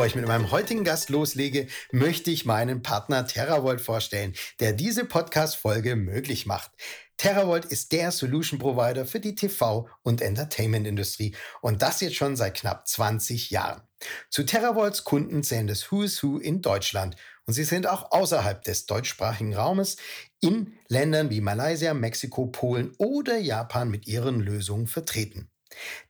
Bevor ich mit meinem heutigen Gast loslege, möchte ich meinen Partner TerraVolt vorstellen, der diese Podcast-Folge möglich macht. TerraVolt ist der Solution Provider für die TV- und Entertainment-Industrie und das jetzt schon seit knapp 20 Jahren. Zu TerraVolts Kunden zählen das Who's Who in Deutschland und sie sind auch außerhalb des deutschsprachigen Raumes in Ländern wie Malaysia, Mexiko, Polen oder Japan mit ihren Lösungen vertreten.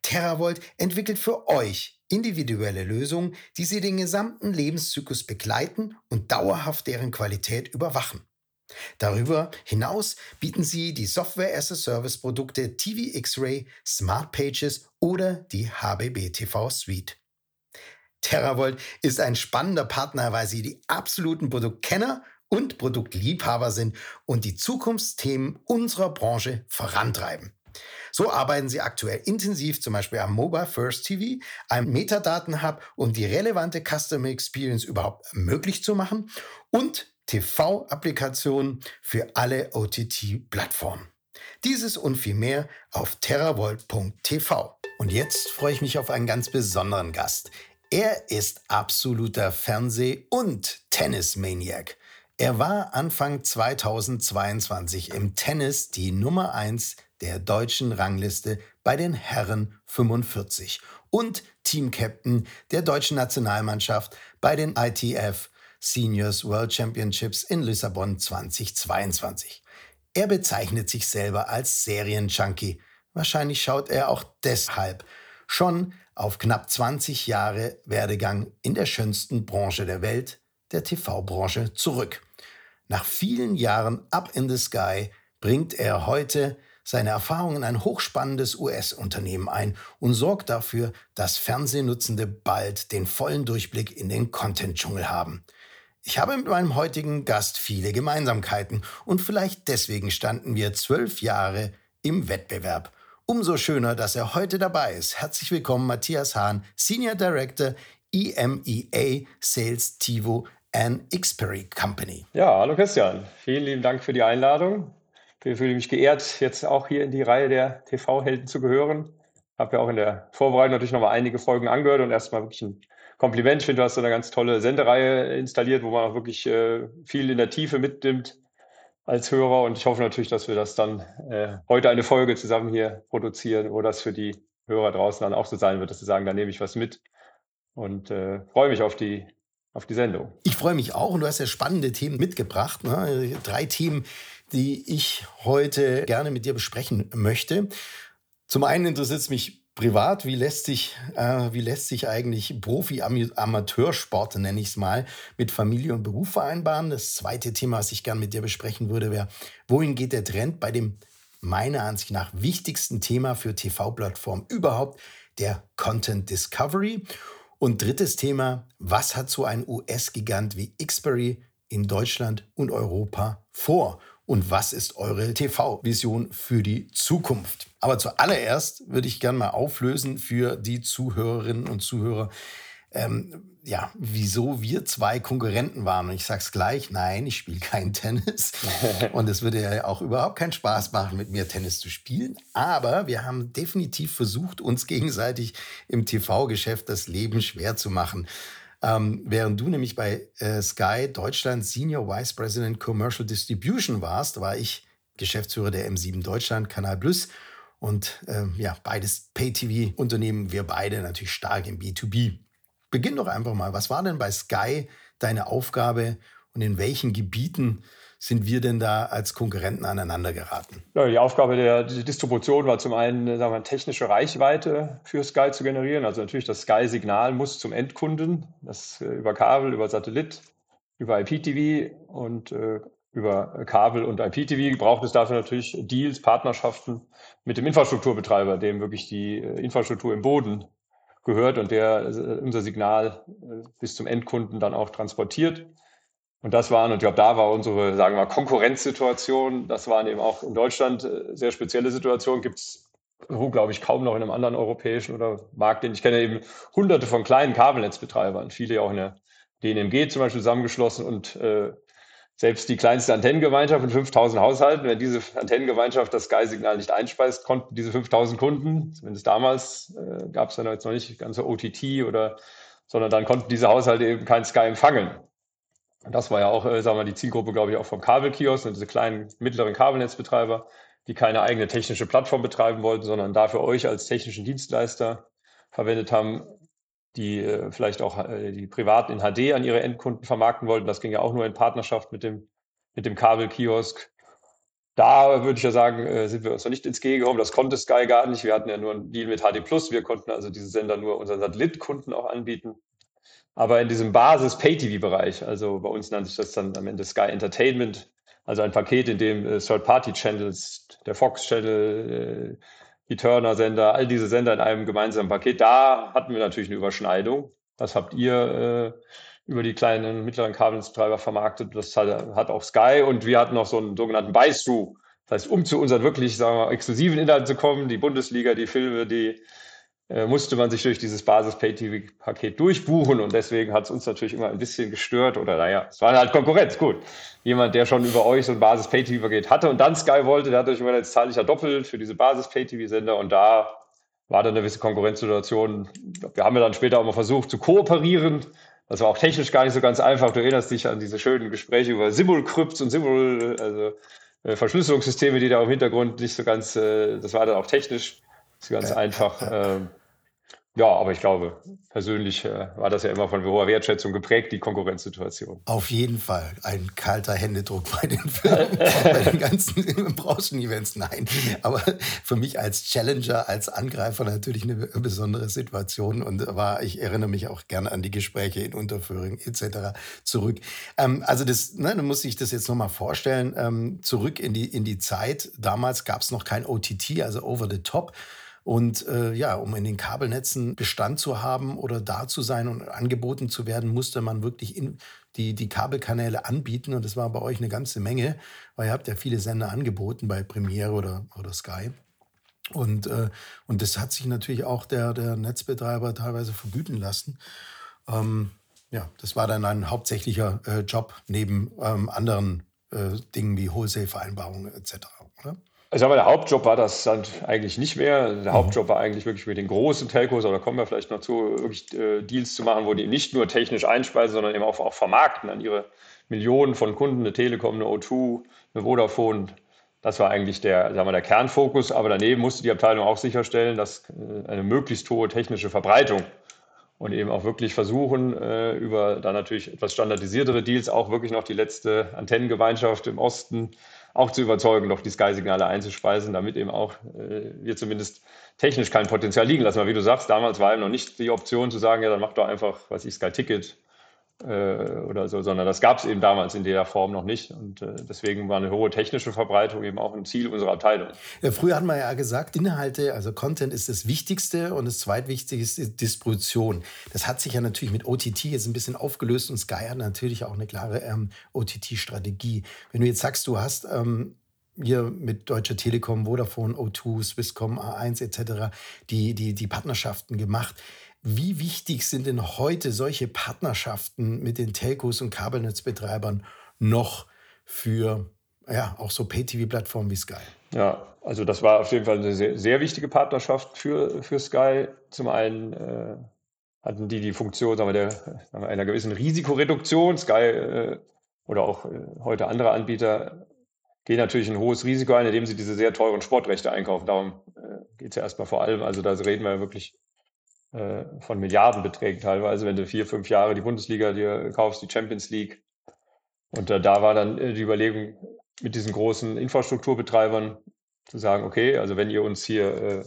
TerraVolt entwickelt für euch individuelle Lösungen, die Sie den gesamten Lebenszyklus begleiten und dauerhaft deren Qualität überwachen. Darüber hinaus bieten Sie die Software-as-a-Service-Produkte TV X-Ray, Smart Pages oder die HBB TV Suite. TerraVolt ist ein spannender Partner, weil Sie die absoluten Produktkenner und Produktliebhaber sind und die Zukunftsthemen unserer Branche vorantreiben. So arbeiten sie aktuell intensiv zum Beispiel am Mobile First TV, einem Metadaten-Hub, um die relevante Customer Experience überhaupt möglich zu machen und TV-Applikationen für alle OTT-Plattformen. Dieses und viel mehr auf terravolt.tv. Und jetzt freue ich mich auf einen ganz besonderen Gast. Er ist absoluter Fernseh- und Tennis-Maniac. Er war Anfang 2022 im Tennis die Nummer 1 der deutschen Rangliste bei den Herren 45 und Teamcaptain der deutschen Nationalmannschaft bei den ITF Seniors World Championships in Lissabon 2022. Er bezeichnet sich selber als Serienjunkie. Wahrscheinlich schaut er auch deshalb schon auf knapp 20 Jahre Werdegang in der schönsten Branche der Welt, der TV-Branche, zurück. Nach vielen Jahren Up in the Sky bringt er heute seine Erfahrungen in ein hochspannendes US-Unternehmen ein und sorgt dafür, dass Fernsehnutzende bald den vollen Durchblick in den Content-Dschungel haben. Ich habe mit meinem heutigen Gast viele Gemeinsamkeiten und vielleicht deswegen standen wir zwölf Jahre im Wettbewerb. Umso schöner, dass er heute dabei ist. Herzlich willkommen, Matthias Hahn, Senior Director EMEA Sales Tivo and Xperi Company. Ja, hallo Christian. Vielen lieben Dank für die Einladung. Ich fühle mich geehrt, jetzt auch hier in die Reihe der TV-Helden zu gehören. Habe ja auch in der Vorbereitung natürlich nochmal einige Folgen angehört und erstmal wirklich ein Kompliment. Ich finde, du hast so eine ganz tolle Sendereihe installiert, wo man auch wirklich äh, viel in der Tiefe mitnimmt als Hörer. Und ich hoffe natürlich, dass wir das dann äh, heute eine Folge zusammen hier produzieren, wo das für die Hörer draußen dann auch so sein wird, dass sie sagen, da nehme ich was mit. Und äh, freue mich auf die auf die Sendung. Ich freue mich auch und du hast ja spannende Themen mitgebracht. Ne? Drei Themen, die ich heute gerne mit dir besprechen möchte. Zum einen interessiert es mich privat, wie lässt sich, äh, wie lässt sich eigentlich Profi-Amateursport, nenne ich es mal, mit Familie und Beruf vereinbaren? Das zweite Thema, was ich gerne mit dir besprechen würde, wäre, wohin geht der Trend bei dem meiner Ansicht nach wichtigsten Thema für TV-Plattformen überhaupt, der Content Discovery? Und drittes Thema, was hat so ein US-Gigant wie Xperi in Deutschland und Europa vor? Und was ist eure TV-Vision für die Zukunft? Aber zuallererst würde ich gerne mal auflösen für die Zuhörerinnen und Zuhörer, ähm, ja, wieso wir zwei Konkurrenten waren. Und ich sage es gleich, nein, ich spiele kein Tennis. und es würde ja auch überhaupt keinen Spaß machen, mit mir Tennis zu spielen. Aber wir haben definitiv versucht, uns gegenseitig im TV-Geschäft das Leben schwer zu machen. Ähm, während du nämlich bei äh, Sky Deutschland Senior Vice President Commercial Distribution warst, war ich Geschäftsführer der M7 Deutschland, Kanal Plus. Und ähm, ja, beides Pay-TV-Unternehmen, wir beide natürlich stark im B2B. Beginn doch einfach mal. Was war denn bei Sky deine Aufgabe und in welchen Gebieten sind wir denn da als Konkurrenten aneinander geraten? Ja, die Aufgabe der Distribution war zum einen sagen wir, technische Reichweite für Sky zu generieren. Also natürlich das Sky-Signal muss zum Endkunden, das äh, über Kabel, über Satellit, über IPTV und äh, über Kabel und IPTV braucht es dafür natürlich Deals, Partnerschaften mit dem Infrastrukturbetreiber, dem wirklich die äh, Infrastruktur im Boden gehört und der äh, unser Signal bis zum Endkunden dann auch transportiert. Und das waren, und ich glaube, da war unsere, sagen wir mal, Konkurrenzsituation, das waren eben auch in Deutschland äh, sehr spezielle Situationen, gibt es, glaube ich, kaum noch in einem anderen europäischen oder Markt, den ich kenne, eben hunderte von kleinen Kabelnetzbetreibern, viele auch in der DNMG zum Beispiel zusammengeschlossen und äh, selbst die kleinste Antennengemeinschaft mit 5000 Haushalten, wenn diese Antennengemeinschaft das Sky-Signal nicht einspeist, konnten diese 5000 Kunden, zumindest damals äh, gab es dann jetzt noch nicht ganze OTT oder, sondern dann konnten diese Haushalte eben kein Sky empfangen. Das war ja auch, äh, sagen wir, die Zielgruppe, glaube ich, auch vom Kabelkiosk diese kleinen, mittleren Kabelnetzbetreiber, die keine eigene technische Plattform betreiben wollten, sondern dafür euch als technischen Dienstleister verwendet haben, die äh, vielleicht auch äh, die Privaten in HD an ihre Endkunden vermarkten wollten. Das ging ja auch nur in Partnerschaft mit dem, mit dem Kabelkiosk. Da würde ich ja sagen, äh, sind wir uns noch nicht ins G gekommen. Das konnte Sky gar nicht. Wir hatten ja nur einen Deal mit HD Plus. Wir konnten also diese Sender nur unseren Satellitkunden auch anbieten. Aber in diesem Basis-Pay-TV-Bereich, also bei uns nannte sich das dann am Ende Sky Entertainment, also ein Paket, in dem äh, Third-Party-Channels, der Fox-Channel, äh, die Turner-Sender, all diese Sender in einem gemeinsamen Paket. Da hatten wir natürlich eine Überschneidung. Das habt ihr äh, über die kleinen mittleren Kabelnetzbetreiber vermarktet. Das hat, hat, auch Sky und wir hatten noch so einen sogenannten Buy-Through. Das heißt, um zu unseren wirklich sagen wir, exklusiven Inhalten zu kommen, die Bundesliga, die Filme, die musste man sich durch dieses Basis-Pay-TV-Paket durchbuchen und deswegen hat es uns natürlich immer ein bisschen gestört oder naja, es war halt Konkurrenz, gut. Jemand, der schon über euch so ein Basis-Pay-TV-Paket hatte und dann Sky wollte, der hat euch immer jetzt zahle ich ja doppelt für diese Basis-Pay-TV-Sender und da war dann eine gewisse Konkurrenzsituation. Wir haben ja dann später auch mal versucht zu kooperieren. Das war auch technisch gar nicht so ganz einfach. Du erinnerst dich an diese schönen Gespräche über Simulcrypts und Simul, also äh, Verschlüsselungssysteme, die da im Hintergrund nicht so ganz, äh, das war dann auch technisch nicht so ganz einfach. Äh, ja, aber ich glaube, persönlich äh, war das ja immer von hoher Wertschätzung geprägt, die Konkurrenzsituation. Auf jeden Fall ein kalter Händedruck bei den Firmen, bei den ganzen Branchen-Events. Nein, aber für mich als Challenger, als Angreifer natürlich eine besondere Situation und war, ich erinnere mich auch gerne an die Gespräche in Unterföhring etc. zurück. Ähm, also das, ne, du musst dich das jetzt nochmal vorstellen, ähm, zurück in die, in die Zeit. Damals gab es noch kein OTT, also Over the Top. Und äh, ja, um in den Kabelnetzen Bestand zu haben oder da zu sein und angeboten zu werden, musste man wirklich in die, die Kabelkanäle anbieten. Und das war bei euch eine ganze Menge, weil ihr habt ja viele Sender angeboten bei Premiere oder, oder Sky. Und, äh, und das hat sich natürlich auch der, der Netzbetreiber teilweise vergüten lassen. Ähm, ja, das war dann ein hauptsächlicher äh, Job neben ähm, anderen äh, Dingen wie Wholesale-Vereinbarungen etc. Oder? Also aber der Hauptjob war das dann eigentlich nicht mehr. Der mhm. Hauptjob war eigentlich wirklich mit den großen Telcos, oder kommen wir vielleicht noch zu, wirklich äh, Deals zu machen, wo die nicht nur technisch einspeisen, sondern eben auch, auch vermarkten an ihre Millionen von Kunden, eine Telekom, eine O2, eine Vodafone. Das war eigentlich der, sagen wir, der Kernfokus. Aber daneben musste die Abteilung auch sicherstellen, dass äh, eine möglichst hohe technische Verbreitung und eben auch wirklich versuchen, äh, über dann natürlich etwas standardisiertere Deals auch wirklich noch die letzte Antennengemeinschaft im Osten auch zu überzeugen, noch die Sky-Signale einzuspeisen, damit eben auch äh, wir zumindest technisch kein Potenzial liegen lassen. Weil wie du sagst, damals war eben noch nicht die Option zu sagen, ja, dann mach doch einfach, was ich, Sky Ticket äh, oder so, sondern das gab es eben damals in der Form noch nicht. Und äh, deswegen war eine hohe technische Verbreitung eben auch ein Ziel unserer Abteilung. Ja, früher hat man ja gesagt, Inhalte, also Content ist das Wichtigste und das zweitwichtigste ist Distribution. Das hat sich ja natürlich mit OTT jetzt ein bisschen aufgelöst und Sky hat natürlich auch eine klare ähm, OTT-Strategie. Wenn du jetzt sagst, du hast ähm, hier mit Deutscher Telekom, Vodafone, O2, Swisscom, A1 etc. die, die, die Partnerschaften gemacht. Wie wichtig sind denn heute solche Partnerschaften mit den Telcos und Kabelnetzbetreibern noch für ja, auch so Pay-TV-Plattformen wie Sky? Ja, also das war auf jeden Fall eine sehr, sehr wichtige Partnerschaft für, für Sky. Zum einen äh, hatten die die Funktion sagen wir, der, sagen wir, einer gewissen Risikoreduktion. Sky äh, oder auch äh, heute andere Anbieter gehen natürlich ein hohes Risiko ein, indem sie diese sehr teuren Sportrechte einkaufen. Darum äh, geht es ja erstmal vor allem. Also da reden wir wirklich äh, von Milliardenbeträgen teilweise, wenn du vier, fünf Jahre die Bundesliga dir kaufst, die Champions League. Und äh, da war dann äh, die Überlegung mit diesen großen Infrastrukturbetreibern zu sagen, okay, also wenn ihr uns hier äh,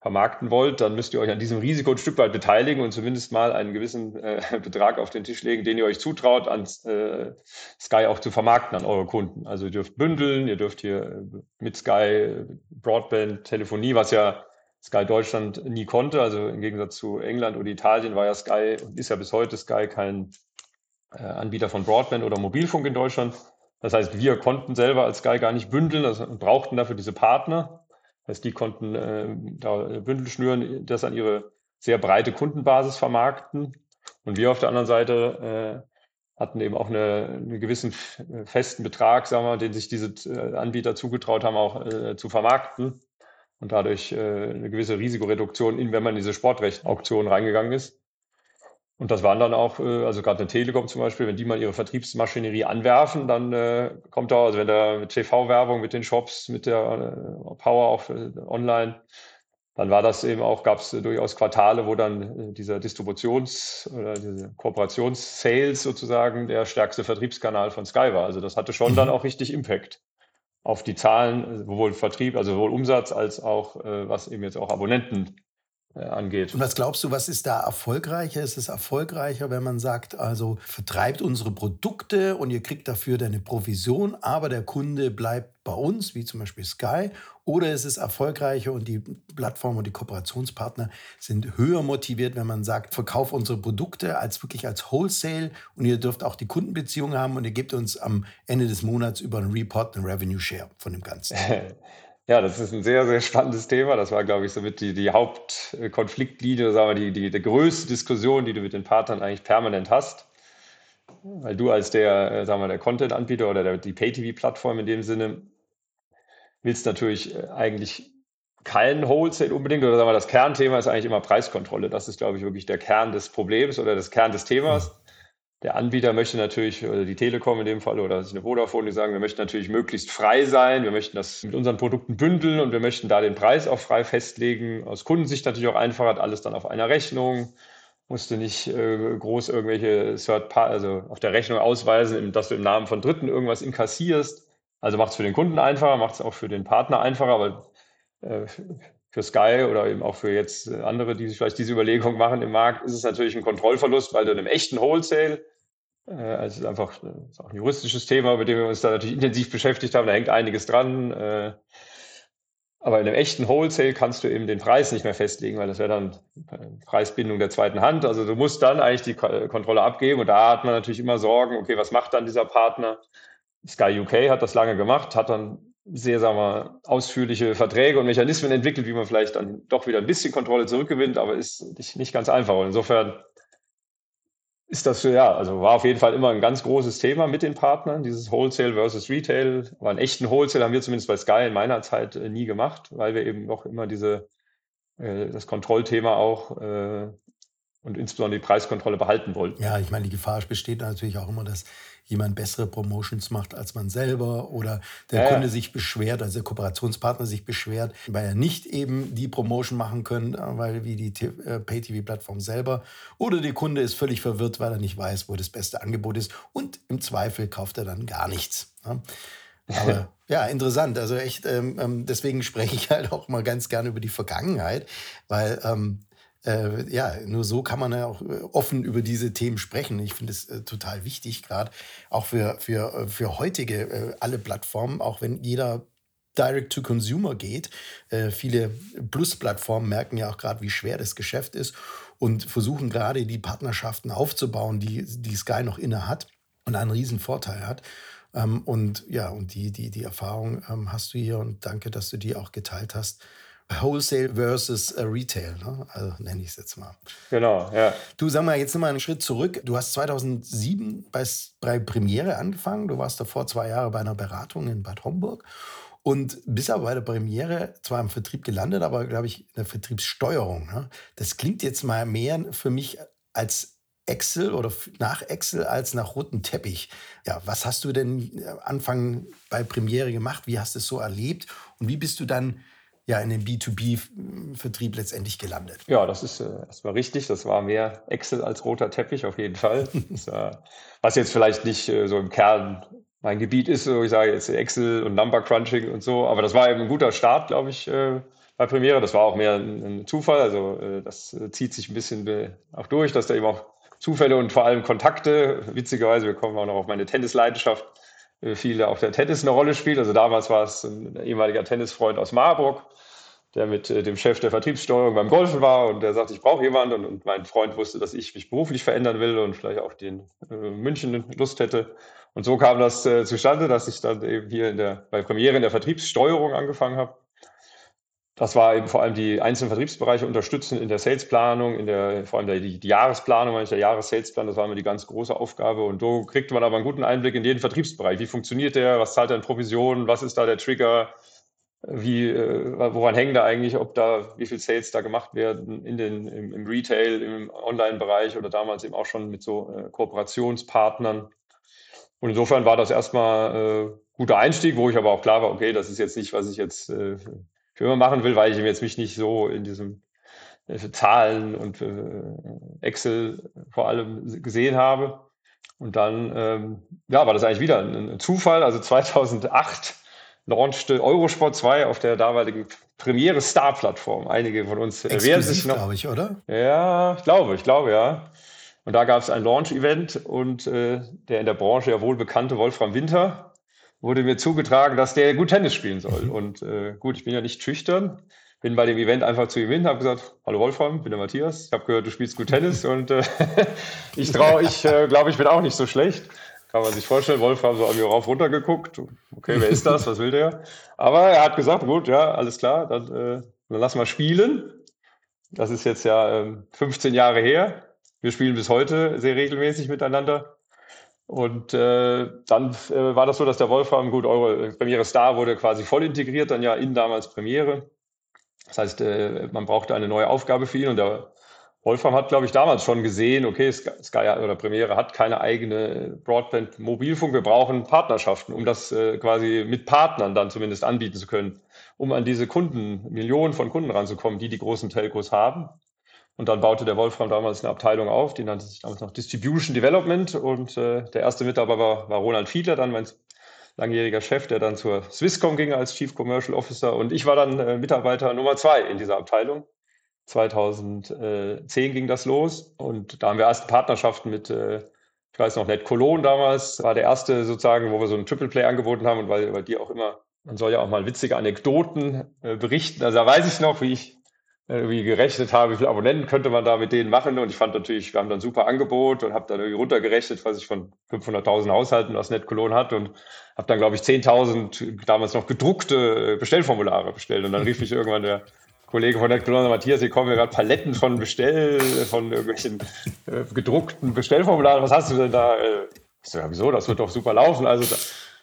vermarkten wollt, dann müsst ihr euch an diesem Risiko ein Stück weit beteiligen und zumindest mal einen gewissen äh, Betrag auf den Tisch legen, den ihr euch zutraut, an äh, Sky auch zu vermarkten an eure Kunden. Also ihr dürft bündeln, ihr dürft hier mit Sky Broadband, Telefonie, was ja Sky Deutschland nie konnte. Also im Gegensatz zu England oder Italien war ja Sky und ist ja bis heute Sky kein äh, Anbieter von Broadband oder Mobilfunk in Deutschland. Das heißt, wir konnten selber als Sky gar nicht bündeln also brauchten dafür diese Partner. Das heißt, die konnten äh, da Bündel schnüren, das an ihre sehr breite Kundenbasis vermarkten. Und wir auf der anderen Seite äh, hatten eben auch eine, einen gewissen festen Betrag, sagen wir, den sich diese äh, Anbieter zugetraut haben, auch äh, zu vermarkten. Und dadurch äh, eine gewisse Risikoreduktion, in, wenn man in diese Sportrecht-Auktion reingegangen ist. Und das waren dann auch, äh, also gerade eine Telekom zum Beispiel, wenn die mal ihre Vertriebsmaschinerie anwerfen, dann äh, kommt da, also wenn da TV-Werbung, mit den Shops, mit der äh, Power auch äh, online, dann war das eben auch, gab es durchaus Quartale, wo dann äh, dieser Distributions- oder diese Kooperations-Sales sozusagen der stärkste Vertriebskanal von Sky war. Also das hatte schon dann mhm. auch richtig Impact auf die Zahlen, sowohl Vertrieb, also sowohl Umsatz als auch, äh, was eben jetzt auch Abonnenten äh, angeht. Und was glaubst du, was ist da erfolgreicher? Ist es erfolgreicher, wenn man sagt, also vertreibt unsere Produkte und ihr kriegt dafür eine Provision, aber der Kunde bleibt bei uns, wie zum Beispiel Sky? Oder ist es erfolgreicher und die Plattform und die Kooperationspartner sind höher motiviert, wenn man sagt, verkauf unsere Produkte als wirklich als Wholesale und ihr dürft auch die Kundenbeziehung haben und ihr gebt uns am Ende des Monats über einen Report einen Revenue Share von dem Ganzen? Ja, das ist ein sehr, sehr spannendes Thema. Das war, glaube ich, somit die, die Hauptkonfliktlinie, sagen wir, die, die, die größte Diskussion, die du mit den Partnern eigentlich permanent hast. Weil du als der, äh, sagen wir, der Content-Anbieter oder der, die Pay-TV-Plattform in dem Sinne willst natürlich äh, eigentlich keinen Wholesale unbedingt, oder sagen wir, das Kernthema ist eigentlich immer Preiskontrolle. Das ist, glaube ich, wirklich der Kern des Problems oder das Kern des Themas. Der Anbieter möchte natürlich, oder die Telekom in dem Fall, oder eine Vodafone, die sagen, wir möchten natürlich möglichst frei sein, wir möchten das mit unseren Produkten bündeln und wir möchten da den Preis auch frei festlegen. Aus Kundensicht natürlich auch einfacher, alles dann auf einer Rechnung, musste nicht äh, groß irgendwelche Third also auf der Rechnung ausweisen, dass du im Namen von Dritten irgendwas inkassierst. Also macht es für den Kunden einfacher, macht es auch für den Partner einfacher, aber äh, für Sky oder eben auch für jetzt andere, die sich vielleicht diese Überlegung machen im Markt, ist es natürlich ein Kontrollverlust, weil du in einem echten Wholesale, äh, also ist einfach äh, ist auch ein juristisches Thema, mit dem wir uns da natürlich intensiv beschäftigt haben, da hängt einiges dran. Äh, aber in einem echten Wholesale kannst du eben den Preis nicht mehr festlegen, weil das wäre dann Preisbindung der zweiten Hand. Also du musst dann eigentlich die Kontrolle abgeben und da hat man natürlich immer Sorgen, okay, was macht dann dieser Partner? Sky UK hat das lange gemacht, hat dann sehr, sagen wir, ausführliche Verträge und Mechanismen entwickelt, wie man vielleicht dann doch wieder ein bisschen Kontrolle zurückgewinnt, aber ist nicht, ganz einfach. Und insofern ist das, ja, also war auf jeden Fall immer ein ganz großes Thema mit den Partnern, dieses Wholesale versus Retail. Aber einen echten Wholesale haben wir zumindest bei Sky in meiner Zeit äh, nie gemacht, weil wir eben noch immer diese, äh, das Kontrollthema auch äh, und insbesondere die Preiskontrolle behalten wollten. Ja, ich meine, die Gefahr besteht natürlich auch immer, dass jemand bessere Promotions macht als man selber oder der ja, Kunde sich beschwert, also der Kooperationspartner sich beschwert, weil er nicht eben die Promotion machen können, weil wie die äh, Pay-TV-Plattform selber oder der Kunde ist völlig verwirrt, weil er nicht weiß, wo das beste Angebot ist und im Zweifel kauft er dann gar nichts. Ja? Aber ja, interessant. Also echt, ähm, ähm, deswegen spreche ich halt auch mal ganz gerne über die Vergangenheit, weil ähm, äh, ja, nur so kann man ja auch äh, offen über diese Themen sprechen. Ich finde es äh, total wichtig, gerade auch für, für, äh, für heutige äh, alle Plattformen, auch wenn jeder Direct to Consumer geht. Äh, viele Plus-Plattformen merken ja auch gerade, wie schwer das Geschäft ist und versuchen gerade die Partnerschaften aufzubauen, die, die Sky noch inne hat und einen riesen Vorteil hat. Ähm, und ja, und die, die, die Erfahrung ähm, hast du hier und danke, dass du die auch geteilt hast. Wholesale versus äh, Retail, ne? also nenne ich es jetzt mal. Genau, ja. Du sag mal jetzt nochmal einen Schritt zurück. Du hast 2007 bei, bei Premiere angefangen. Du warst davor zwei Jahre bei einer Beratung in Bad Homburg und bist aber bei der Premiere zwar im Vertrieb gelandet, aber glaube ich in der Vertriebssteuerung. Ne? Das klingt jetzt mal mehr für mich als Excel oder nach Excel als nach roten Teppich. Ja, was hast du denn äh, Anfang bei Premiere gemacht? Wie hast du es so erlebt? Und wie bist du dann ja in den B2B-Vertrieb letztendlich gelandet. Ja, das ist, äh, war richtig. Das war mehr Excel als roter Teppich auf jeden Fall. das, äh, was jetzt vielleicht nicht äh, so im Kern mein Gebiet ist, so ich sage jetzt Excel und Number Crunching und so, aber das war eben ein guter Start, glaube ich, äh, bei Premiere. Das war auch mehr ein, ein Zufall. Also äh, das zieht sich ein bisschen auch durch, dass da eben auch Zufälle und vor allem Kontakte, witzigerweise, wir kommen auch noch auf meine Tennisleidenschaft, viel auf der Tennis eine Rolle spielt. Also damals war es ein ehemaliger Tennisfreund aus Marburg, der mit äh, dem Chef der Vertriebssteuerung beim Golfen war und der sagte, ich brauche jemanden und, mein Freund wusste, dass ich mich beruflich verändern will und vielleicht auch den äh, München Lust hätte. Und so kam das äh, zustande, dass ich dann eben hier in der, bei Premiere in der Vertriebssteuerung angefangen habe. Das war eben vor allem die einzelnen Vertriebsbereiche unterstützen in der Salesplanung, in der, vor allem der, die, die Jahresplanung, der Jahressalesplan, das war immer die ganz große Aufgabe. Und so kriegte man aber einen guten Einblick in jeden Vertriebsbereich. Wie funktioniert der? Was zahlt er in Provisionen? Was ist da der Trigger? Wie, äh, woran hängen da eigentlich, ob da, wie viel Sales da gemacht werden in den, im, im Retail, im Online-Bereich oder damals eben auch schon mit so äh, Kooperationspartnern. Und insofern war das erstmal äh, guter Einstieg, wo ich aber auch klar war, okay, das ist jetzt nicht, was ich jetzt äh, immer machen will, weil ich jetzt mich nicht so in diesem äh, Zahlen und äh, Excel vor allem gesehen habe. Und dann ähm, ja, war das eigentlich wieder ein, Zufall. Also 2008 launchte Eurosport 2 auf der damaligen Premiere Star Plattform. Einige von uns werden sich noch. glaube ich, oder? Ja, ich glaube, ich glaube, ja. Und da gab es ein Launch-Event und äh, der in der Branche ja wohl bekannte Wolfram Winter wurde mir zugetragen, dass der gut Tennis spielen soll. Mhm. Und äh, gut, ich bin ja nicht schüchtern, bin bei dem Event einfach zu ihm hin, habe gesagt, hallo Wolfram, bin der Matthias, ich habe gehört, du spielst gut Tennis und äh, ich traue, ich äh, glaube, ich bin auch nicht so schlecht. Kann man sich vorstellen, Wolfram so an mir rauf runter geguckt. Okay, wer ist das? Was will der? Aber er hat gesagt, gut, ja, alles klar, dann, äh, dann lass mal spielen. Das ist jetzt ja äh, 15 Jahre her. Wir spielen bis heute sehr regelmäßig miteinander. Und äh, dann äh, war das so, dass der Wolfram, gut, eure Premiere Star wurde quasi voll integriert, dann ja in damals Premiere. Das heißt, äh, man brauchte eine neue Aufgabe für ihn und der Wolfram hat, glaube ich, damals schon gesehen, okay, Sky oder Premiere hat keine eigene Broadband-Mobilfunk, wir brauchen Partnerschaften, um das äh, quasi mit Partnern dann zumindest anbieten zu können, um an diese Kunden, Millionen von Kunden ranzukommen, die die großen Telcos haben. Und dann baute der Wolfram damals eine Abteilung auf, die nannte sich damals noch Distribution Development. Und äh, der erste Mitarbeiter war, war Ronald Fiedler, dann mein langjähriger Chef, der dann zur Swisscom ging als Chief Commercial Officer. Und ich war dann äh, Mitarbeiter Nummer zwei in dieser Abteilung. 2010 ging das los und da haben wir erste Partnerschaften mit, äh, ich weiß noch, Net Cologne damals, war der erste sozusagen, wo wir so einen Triple Play angeboten haben und weil, weil die auch immer, man soll ja auch mal witzige Anekdoten äh, berichten. Also da weiß ich noch, wie ich irgendwie gerechnet habe, wie viele Abonnenten könnte man da mit denen machen. Und ich fand natürlich, wir haben dann ein super Angebot und habe dann irgendwie runtergerechnet, was ich von 500.000 Haushalten aus NetCologne hat und habe dann, glaube ich, 10.000 damals noch gedruckte Bestellformulare bestellt. Und dann rief mich irgendwann der Kollege von NetCologne, Matthias, hier kommen mir gerade Paletten von Bestell, von irgendwelchen äh, gedruckten Bestellformularen. Was hast du denn da? Ich so, ja, wieso? Das wird doch super laufen. Also da,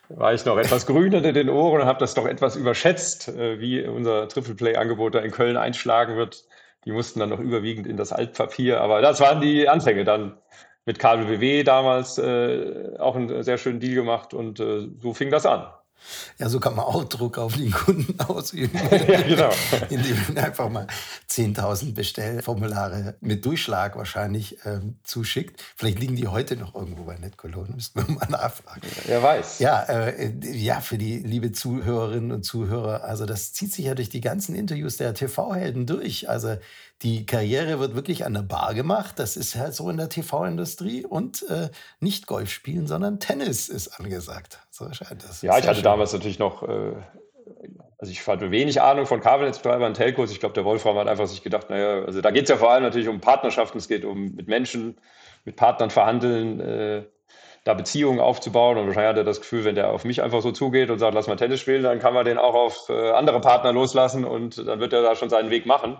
war ich noch etwas grüner in den Ohren und habe das doch etwas überschätzt, äh, wie unser Triple Play-Angebot da in Köln einschlagen wird. Die mussten dann noch überwiegend in das Altpapier, aber das waren die Anfänge. Dann mit KBW damals äh, auch einen sehr schönen Deal gemacht und äh, so fing das an. Ja, so kann man auch Druck auf den Kunden ausüben. ja, genau. Indem man einfach mal 10.000 Bestellformulare mit Durchschlag wahrscheinlich ähm, zuschickt. Vielleicht liegen die heute noch irgendwo bei NetCologne, müssten wir mal nachfragen. Wer weiß. Ja, äh, ja, für die liebe Zuhörerinnen und Zuhörer, also das zieht sich ja durch die ganzen Interviews der TV-Helden durch. Also die Karriere wird wirklich an der Bar gemacht. Das ist halt so in der TV-Industrie. Und äh, nicht Golf spielen, sondern Tennis ist angesagt. So scheint das. Ja, ich hatte schön. damals natürlich noch, äh, also ich hatte wenig Ahnung von Kabelnetzbetreibern, Telcos. Ich glaube, der Wolfram hat einfach sich gedacht, naja, also da geht es ja vor allem natürlich um Partnerschaften. Es geht um mit Menschen, mit Partnern verhandeln. Äh, da Beziehungen aufzubauen. Und wahrscheinlich hat er das Gefühl, wenn der auf mich einfach so zugeht und sagt, lass mal Tennis spielen, dann kann man den auch auf äh, andere Partner loslassen und dann wird er da schon seinen Weg machen.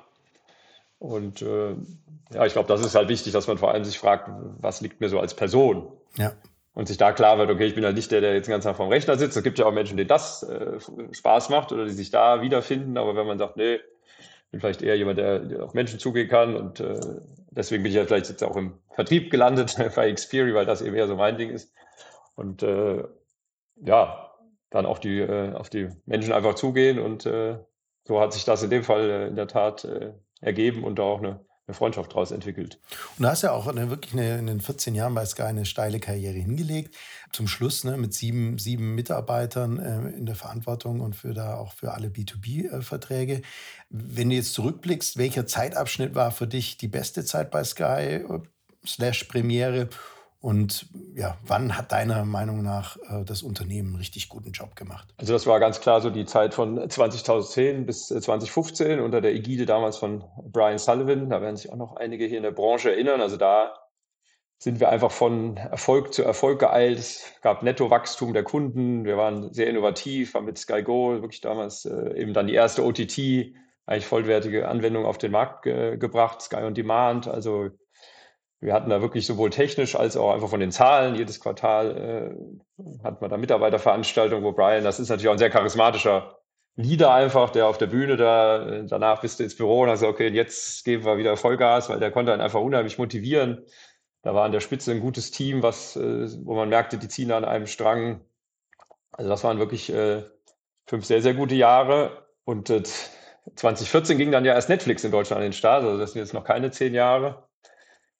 Und äh, ja, ich glaube, das ist halt wichtig, dass man vor allem sich fragt, was liegt mir so als Person? Ja. Und sich da klar wird, okay, ich bin halt nicht der, der jetzt den ganzen Tag vorm Rechner sitzt. Es gibt ja auch Menschen, denen das äh, Spaß macht oder die sich da wiederfinden. Aber wenn man sagt, nee, ich bin vielleicht eher jemand, der, der auf Menschen zugehen kann und äh, deswegen bin ich ja vielleicht jetzt auch im Vertrieb gelandet bei Xperia, weil das eben eher so mein Ding ist. Und äh, ja, dann auch die, äh, auf die Menschen einfach zugehen und äh, so hat sich das in dem Fall äh, in der Tat äh, ergeben und da auch eine, eine Freundschaft daraus entwickelt. Und du hast ja auch eine, wirklich eine, in den 14 Jahren bei Sky eine steile Karriere hingelegt. Zum Schluss ne, mit sieben, sieben Mitarbeitern äh, in der Verantwortung und für da auch für alle B2B-Verträge. Wenn du jetzt zurückblickst, welcher Zeitabschnitt war für dich die beste Zeit bei Sky äh, slash Premiere? Und ja, wann hat deiner Meinung nach äh, das Unternehmen einen richtig guten Job gemacht? Also das war ganz klar so die Zeit von 2010 bis 2015 unter der Ägide damals von Brian Sullivan. Da werden sich auch noch einige hier in der Branche erinnern. Also da sind wir einfach von Erfolg zu Erfolg geeilt. Es gab Nettowachstum der Kunden. Wir waren sehr innovativ, haben mit SkyGo wirklich damals äh, eben dann die erste OTT, eigentlich vollwertige Anwendung auf den Markt ge gebracht, Sky on Demand. Also wir hatten da wirklich sowohl technisch als auch einfach von den Zahlen, jedes Quartal äh, hat man da Mitarbeiterveranstaltungen, wo Brian, das ist natürlich auch ein sehr charismatischer Leader einfach, der auf der Bühne da, äh, danach bist du ins Büro und hast gesagt, okay, jetzt geben wir wieder Vollgas, weil der konnte einen einfach unheimlich motivieren. Da war an der Spitze ein gutes Team, was, äh, wo man merkte, die ziehen an einem Strang. Also das waren wirklich äh, fünf sehr, sehr gute Jahre. Und äh, 2014 ging dann ja erst Netflix in Deutschland an den Start, also das sind jetzt noch keine zehn Jahre.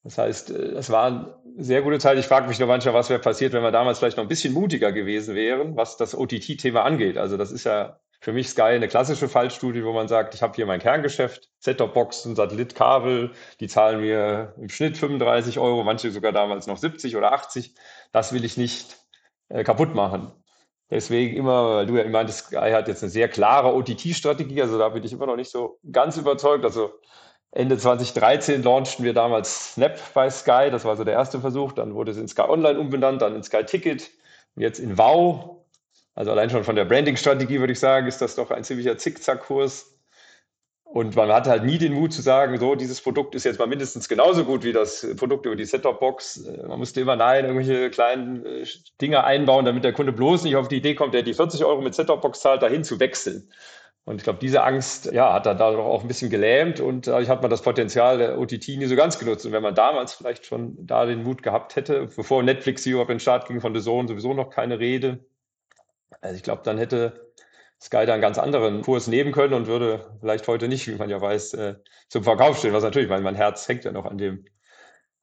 Das heißt, es war eine sehr gute Zeit. Ich frage mich nur manchmal, was wäre passiert, wenn wir damals vielleicht noch ein bisschen mutiger gewesen wären, was das OTT-Thema angeht. Also das ist ja für mich Sky eine klassische Fallstudie, wo man sagt, ich habe hier mein Kerngeschäft, Set-Top-Boxen, Satellitkabel, die zahlen mir im Schnitt 35 Euro, manche sogar damals noch 70 oder 80. Das will ich nicht äh, kaputt machen. Deswegen immer, weil du ja meintest, Sky hat jetzt eine sehr klare OTT-Strategie, also da bin ich immer noch nicht so ganz überzeugt. Also Ende 2013 launchten wir damals Snap bei Sky. Das war so der erste Versuch. Dann wurde es in Sky Online umbenannt, dann in Sky Ticket und jetzt in Wow. Also allein schon von der Branding-Strategie würde ich sagen, ist das doch ein ziemlicher Zickzackkurs. Und man hatte halt nie den Mut zu sagen, so, dieses Produkt ist jetzt mal mindestens genauso gut wie das Produkt über die Set-Top-Box. Man musste immer nein, irgendwelche kleinen äh, Dinge einbauen, damit der Kunde bloß nicht auf die Idee kommt, der die 40 Euro mit Set-Top-Box zahlt, dahin zu wechseln. Und ich glaube, diese Angst ja, hat er da doch auch ein bisschen gelähmt und dadurch hat man das Potenzial der OTT nie so ganz genutzt. Und wenn man damals vielleicht schon da den Mut gehabt hätte, bevor Netflix hier auf den Start ging, von The Zone sowieso noch keine Rede. Also ich glaube, dann hätte Sky da einen ganz anderen Kurs nehmen können und würde vielleicht heute nicht, wie man ja weiß, äh, zum Verkauf stehen. Was natürlich, weil mein Herz hängt ja noch an dem,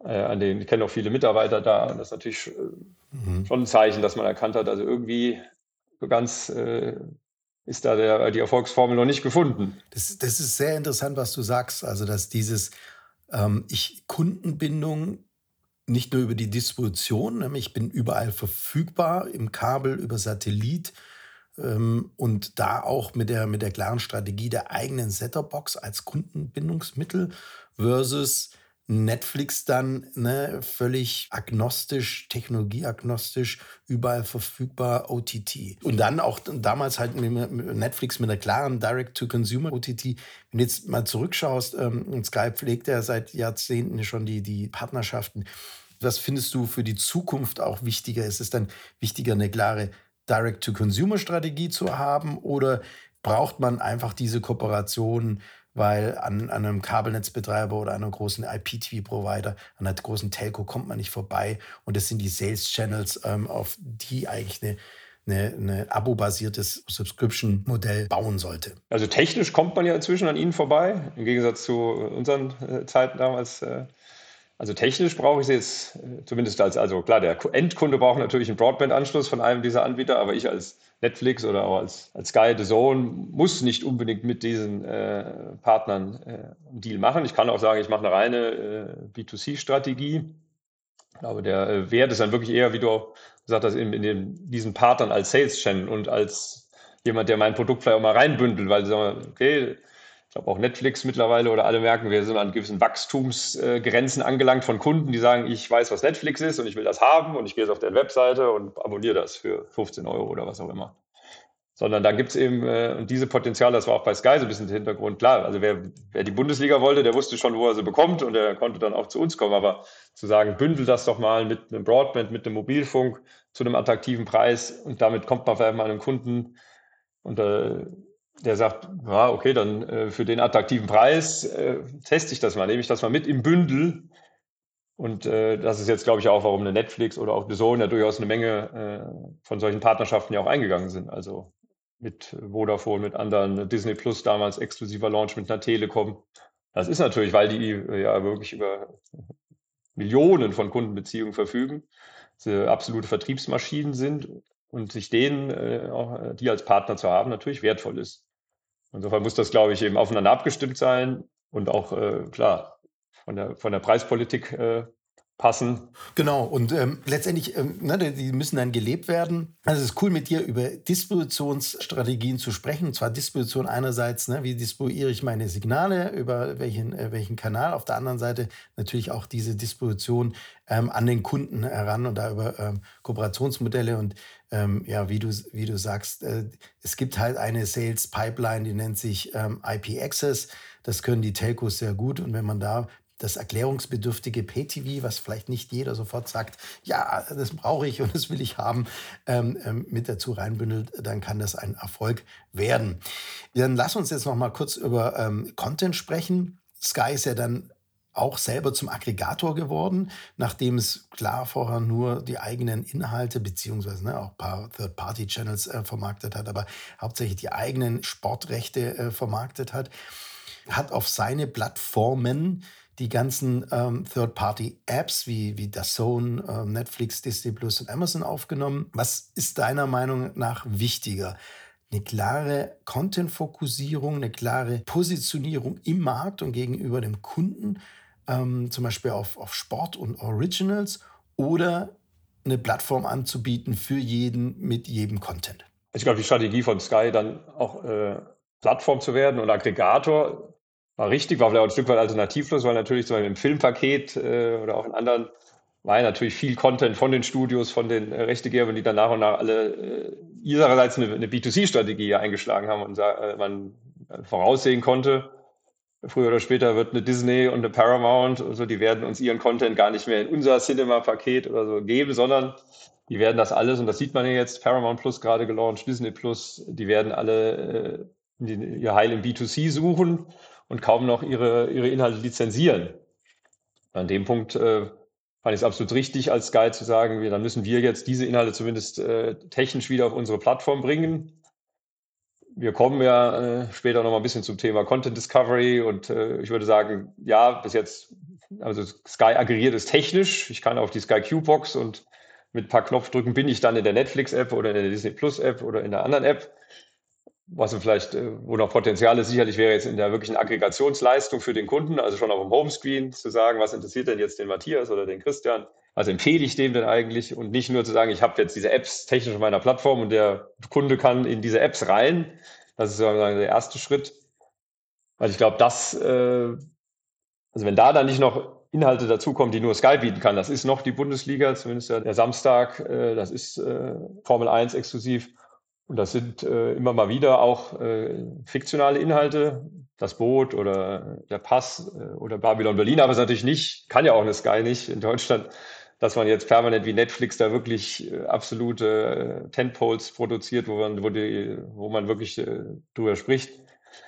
äh, an den, ich kenne auch viele Mitarbeiter da und das ist natürlich äh, mhm. schon ein Zeichen, dass man erkannt hat, also irgendwie so ganz äh, ist da der, die Erfolgsformel noch nicht gefunden. Das, das ist sehr interessant, was du sagst. Also, dass dieses ähm, ich Kundenbindung nicht nur über die Distribution, nämlich ich bin überall verfügbar, im Kabel, über Satellit ähm, und da auch mit der, mit der klaren Strategie der eigenen Setup-Box als Kundenbindungsmittel versus Netflix dann ne, völlig agnostisch, technologieagnostisch, überall verfügbar OTT. Und dann auch damals halt Netflix mit einer klaren Direct-to-Consumer OTT. Wenn du jetzt mal zurückschaust, ähm, Skype pflegt ja seit Jahrzehnten schon die, die Partnerschaften. Was findest du für die Zukunft auch wichtiger? Ist es dann wichtiger, eine klare Direct-to-Consumer-Strategie zu haben oder braucht man einfach diese Kooperation weil an, an einem Kabelnetzbetreiber oder einem großen IPTV-Provider, an einer großen Telco kommt man nicht vorbei. Und das sind die Sales-Channels, ähm, auf die eigentlich eine eine, abo-basiertes Subscription-Modell bauen sollte. Also technisch kommt man ja inzwischen an ihnen vorbei, im Gegensatz zu unseren äh, Zeiten damals. Äh, also technisch brauche ich es jetzt äh, zumindest als, also klar, der Endkunde braucht natürlich einen Broadband-Anschluss von einem dieser Anbieter, aber ich als Netflix oder auch als, als Sky The Zone muss nicht unbedingt mit diesen äh, Partnern äh, einen Deal machen. Ich kann auch sagen, ich mache eine reine äh, B2C-Strategie. Ich glaube, der äh, Wert ist dann wirklich eher, wie du gesagt hast, in, in den, diesen Partnern als Sales-Channel und als jemand, der mein Produkt vielleicht auch mal reinbündelt, weil sie sagen, okay, ich glaube auch Netflix mittlerweile oder alle merken, wir sind an gewissen Wachstumsgrenzen angelangt von Kunden, die sagen, ich weiß, was Netflix ist und ich will das haben und ich gehe jetzt auf deren Webseite und abonniere das für 15 Euro oder was auch immer. Sondern da gibt es eben, äh, und diese Potenziale, das war auch bei Sky so ein bisschen der Hintergrund, klar, also wer, wer die Bundesliga wollte, der wusste schon, wo er sie bekommt und der konnte dann auch zu uns kommen. Aber zu sagen, bündel das doch mal mit einem Broadband, mit einem Mobilfunk zu einem attraktiven Preis und damit kommt man vielleicht mal einem Kunden und äh, der sagt, ja, okay, dann äh, für den attraktiven Preis äh, teste ich das mal, nehme ich das mal mit im Bündel. Und äh, das ist jetzt, glaube ich, auch, warum eine Netflix oder auch Zone ja durchaus eine Menge äh, von solchen Partnerschaften ja auch eingegangen sind. Also mit Vodafone, mit anderen, Disney Plus damals exklusiver Launch mit einer Telekom. Das ist natürlich, weil die äh, ja wirklich über Millionen von Kundenbeziehungen verfügen, sie absolute Vertriebsmaschinen sind und sich denen, äh, auch, äh, die als Partner zu haben, natürlich wertvoll ist. Insofern muss das, glaube ich, eben aufeinander abgestimmt sein und auch, äh, klar, von der, von der Preispolitik äh, passen. Genau, und ähm, letztendlich, ähm, ne, die müssen dann gelebt werden. Also es ist cool, mit dir über Distributionsstrategien zu sprechen. Und zwar Distribution einerseits, ne, wie distribuiere ich meine Signale, über welchen, äh, welchen Kanal. Auf der anderen Seite natürlich auch diese Distribution ähm, an den Kunden heran und da über ähm, Kooperationsmodelle. Und ähm, ja, wie du, wie du sagst, äh, es gibt halt eine Sales Pipeline, die nennt sich ähm, IP Access. Das können die Telcos sehr gut. Und wenn man da das erklärungsbedürftige PTV, was vielleicht nicht jeder sofort sagt, ja, das brauche ich und das will ich haben, ähm, ähm, mit dazu reinbündelt, dann kann das ein Erfolg werden. Dann lass uns jetzt noch mal kurz über ähm, Content sprechen. Sky ist ja dann auch selber zum Aggregator geworden, nachdem es klar vorher nur die eigenen Inhalte beziehungsweise ne, auch ein paar Third-Party-Channels äh, vermarktet hat, aber hauptsächlich die eigenen Sportrechte äh, vermarktet hat, hat auf seine Plattformen die ganzen ähm, Third-Party-Apps wie, wie Zone, ähm, Netflix, Disney Plus und Amazon aufgenommen. Was ist deiner Meinung nach wichtiger? Eine klare Content-Fokussierung, eine klare Positionierung im Markt und gegenüber dem Kunden, ähm, zum Beispiel auf, auf Sport und Originals oder eine Plattform anzubieten für jeden mit jedem Content. Ich glaube, die Strategie von Sky dann auch äh, Plattform zu werden und Aggregator war richtig, war vielleicht auch ein Stück weit alternativlos, weil natürlich zum Beispiel im Filmpaket äh, oder auch in anderen war ja natürlich viel Content von den Studios, von den äh, Rechtegebern, die dann nach und nach alle äh, ihrerseits eine, eine B2C-Strategie eingeschlagen haben und äh, man voraussehen konnte, früher oder später wird eine Disney und eine Paramount, also die werden uns ihren Content gar nicht mehr in unser Cinema-Paket oder so geben, sondern die werden das alles, und das sieht man ja jetzt, Paramount Plus gerade gelauncht, Disney Plus, die werden alle äh, ihr Heil im B2C suchen und kaum noch ihre, ihre Inhalte lizenzieren. An dem Punkt äh, fand ich es absolut richtig, als Guide zu sagen, wir, dann müssen wir jetzt diese Inhalte zumindest äh, technisch wieder auf unsere Plattform bringen. Wir kommen ja äh, später noch mal ein bisschen zum Thema Content Discovery und äh, ich würde sagen, ja, bis jetzt, also Sky aggregiert es technisch. Ich kann auf die Sky Q-Box und mit ein paar Knopfdrücken bin ich dann in der Netflix-App oder in der Disney Plus-App oder in der anderen App was vielleicht, äh, wo noch Potenzial ist, sicherlich wäre jetzt in der wirklichen Aggregationsleistung für den Kunden, also schon auf dem Homescreen zu sagen, was interessiert denn jetzt den Matthias oder den Christian? Was empfehle ich dem denn eigentlich? Und nicht nur zu sagen, ich habe jetzt diese Apps technisch auf meiner Plattform und der Kunde kann in diese Apps rein. Das ist sozusagen der erste Schritt. Weil ich glaube, das, äh, also wenn da dann nicht noch Inhalte dazukommen, die nur Sky bieten kann, das ist noch die Bundesliga, zumindest der Samstag, äh, das ist Formel 1 exklusiv und das sind äh, immer mal wieder auch äh, fiktionale Inhalte, das Boot oder der Pass äh, oder Babylon Berlin, aber es ist natürlich nicht, kann ja auch eine Sky nicht in Deutschland, dass man jetzt permanent wie Netflix da wirklich äh, absolute äh, Tentpoles produziert, wo man, wo, die, wo man wirklich äh, drüber spricht.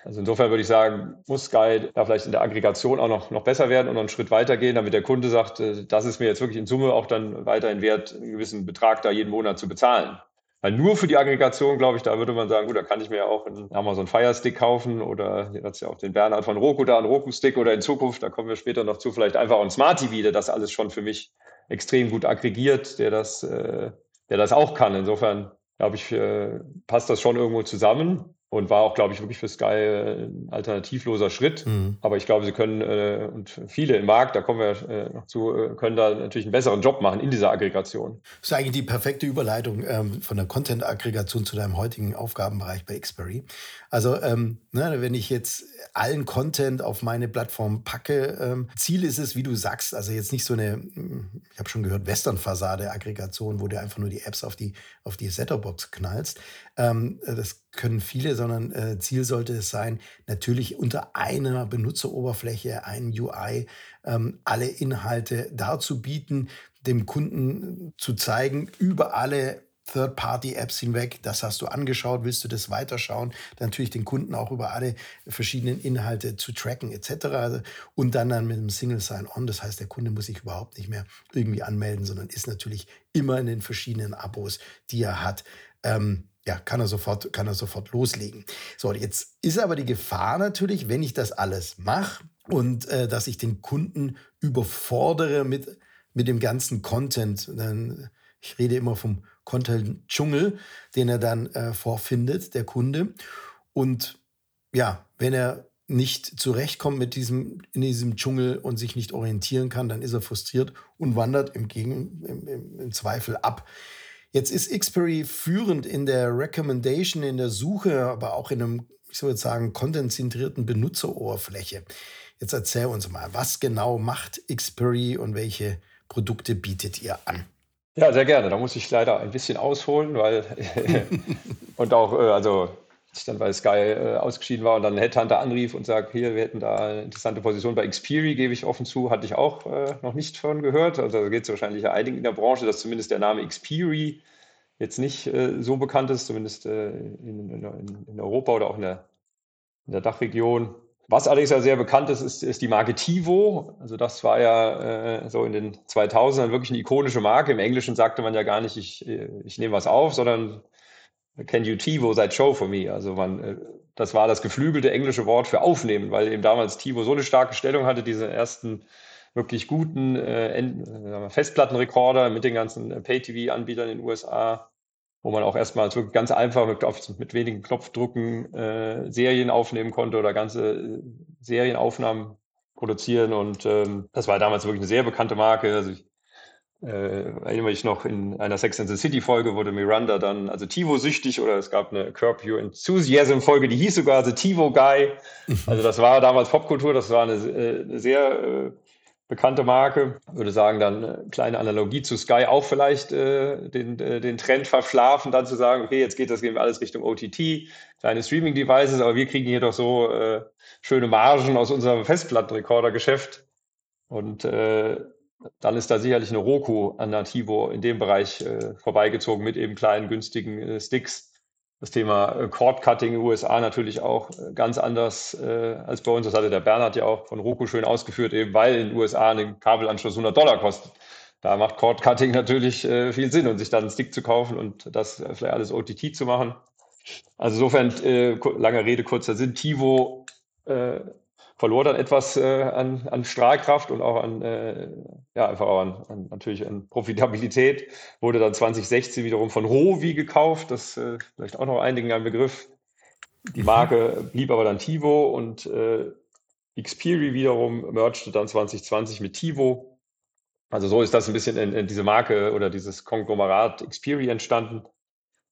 Also insofern würde ich sagen, muss Sky da vielleicht in der Aggregation auch noch, noch besser werden und noch einen Schritt weiter gehen, damit der Kunde sagt, das ist mir jetzt wirklich in Summe auch dann weiterhin wert, einen gewissen Betrag da jeden Monat zu bezahlen. Weil nur für die Aggregation, glaube ich, da würde man sagen, gut, da kann ich mir ja auch einen Amazon Fire Stick kaufen oder jetzt ja auch den Bernhard von Roku da, einen Roku Stick oder in Zukunft, da kommen wir später noch zu, vielleicht einfach ein Smart TV, der das alles schon für mich extrem gut aggregiert, der das, äh, der das auch kann. Insofern, glaube ich, äh, passt das schon irgendwo zusammen und war auch, glaube ich, wirklich für Sky äh, ein alternativloser Schritt. Mhm. Aber ich glaube, sie können äh, und viele im Markt, da kommen wir äh, noch zu, äh, können da natürlich einen besseren Job machen in dieser Aggregation. Das ist eigentlich die perfekte Überleitung ähm, von der Content-Aggregation zu deinem heutigen Aufgabenbereich bei Xberry. Also, ähm, ne, wenn ich jetzt allen Content auf meine Plattform packe, ähm, Ziel ist es, wie du sagst, also jetzt nicht so eine, ich habe schon gehört, Western-Fassade-Aggregation, wo du einfach nur die Apps auf die, auf die Setup-Box knallst. Ähm, das können viele, sondern äh, Ziel sollte es sein, natürlich unter einer Benutzeroberfläche, ein UI, ähm, alle Inhalte darzubieten, dem Kunden zu zeigen, über alle Third-Party-Apps hinweg. Das hast du angeschaut, willst du das weiterschauen? Natürlich den Kunden auch über alle verschiedenen Inhalte zu tracken etc. Und dann dann mit einem Single Sign-On. Das heißt, der Kunde muss sich überhaupt nicht mehr irgendwie anmelden, sondern ist natürlich immer in den verschiedenen Abos, die er hat. Ähm, ja, kann er sofort, kann er sofort loslegen. So, jetzt ist aber die Gefahr natürlich, wenn ich das alles mache und äh, dass ich den Kunden überfordere mit, mit dem ganzen Content. Dann, ich rede immer vom Content-Dschungel, den er dann äh, vorfindet, der Kunde. Und ja, wenn er nicht zurechtkommt mit diesem, in diesem Dschungel und sich nicht orientieren kann, dann ist er frustriert und wandert im, Gegen, im, im, im Zweifel ab. Jetzt ist Xperi führend in der Recommendation, in der Suche, aber auch in einem, ich jetzt sagen, konzentrierten Benutzeroberfläche. Jetzt erzähl uns mal, was genau macht Xperi und welche Produkte bietet ihr an? Ja, sehr gerne. Da muss ich leider ein bisschen ausholen, weil und auch, äh, also ich dann bei Sky äh, ausgeschieden war und dann Headhunter anrief und sagt, hier, wir hätten da eine interessante Position bei Xperi, gebe ich offen zu, hatte ich auch äh, noch nicht von gehört. Also da geht es wahrscheinlich einigen in der Branche, dass zumindest der Name Xperi jetzt nicht äh, so bekannt ist, zumindest äh, in, in, in, Europa oder auch in der, in der Dachregion. Was allerdings ja sehr bekannt ist, ist, ist die Marke Tivo. Also das war ja äh, so in den 2000ern wirklich eine ikonische Marke. Im Englischen sagte man ja gar nicht, ich, äh, ich nehme was auf, sondern Can you TiVo that show for me? Also man, äh, das war das geflügelte englische Wort für aufnehmen, weil eben damals TiVo so eine starke Stellung hatte, diese ersten wirklich guten äh, äh Festplattenrekorder mit den ganzen äh, Pay-TV-Anbietern in den USA, wo man auch erstmals wirklich ganz einfach mit, mit wenigen Knopfdrücken äh, Serien aufnehmen konnte oder ganze Serienaufnahmen produzieren. Und ähm, das war damals wirklich eine sehr bekannte Marke. Also ich äh, erinnere mich noch, in einer Sex and the City Folge wurde Miranda dann, also Tivo süchtig oder es gab eine Curb Your Enthusiasm Folge, die hieß sogar The Tivo Guy. Also das war damals Popkultur, das war eine, äh, eine sehr äh, bekannte Marke. Ich würde sagen, dann eine kleine Analogie zu Sky auch vielleicht äh, den, äh, den Trend verschlafen, dann zu sagen, okay, jetzt geht das gehen wir alles Richtung OTT, kleine Streaming-Devices, aber wir kriegen hier doch so äh, schöne Margen aus unserem Festplattenrekorder-Geschäft. Und äh, dann ist da sicherlich eine Roku an Nativo in dem Bereich äh, vorbeigezogen mit eben kleinen, günstigen äh, Sticks. Das Thema äh, Cord Cutting in den USA natürlich auch äh, ganz anders äh, als bei uns. Das hatte der Bernhard ja auch von Roku schön ausgeführt, eben weil in den USA ein Kabelanschluss 100 Dollar kostet. Da macht Cord Cutting natürlich viel Sinn und sich dann einen Stick zu kaufen und das vielleicht alles OTT zu machen. Also insofern, lange Rede, kurzer Sinn, Tivo verlor dann etwas äh, an, an Strahlkraft und auch an, äh, ja, einfach auch an, an, natürlich an Profitabilität. Wurde dann 2016 wiederum von Rovi gekauft, das äh, vielleicht auch noch einigen ein Begriff. Die mhm. Marke blieb aber dann Tivo und äh, Xperi wiederum mergte dann 2020 mit Tivo. Also so ist das ein bisschen in, in diese Marke oder dieses Konglomerat Xperi entstanden.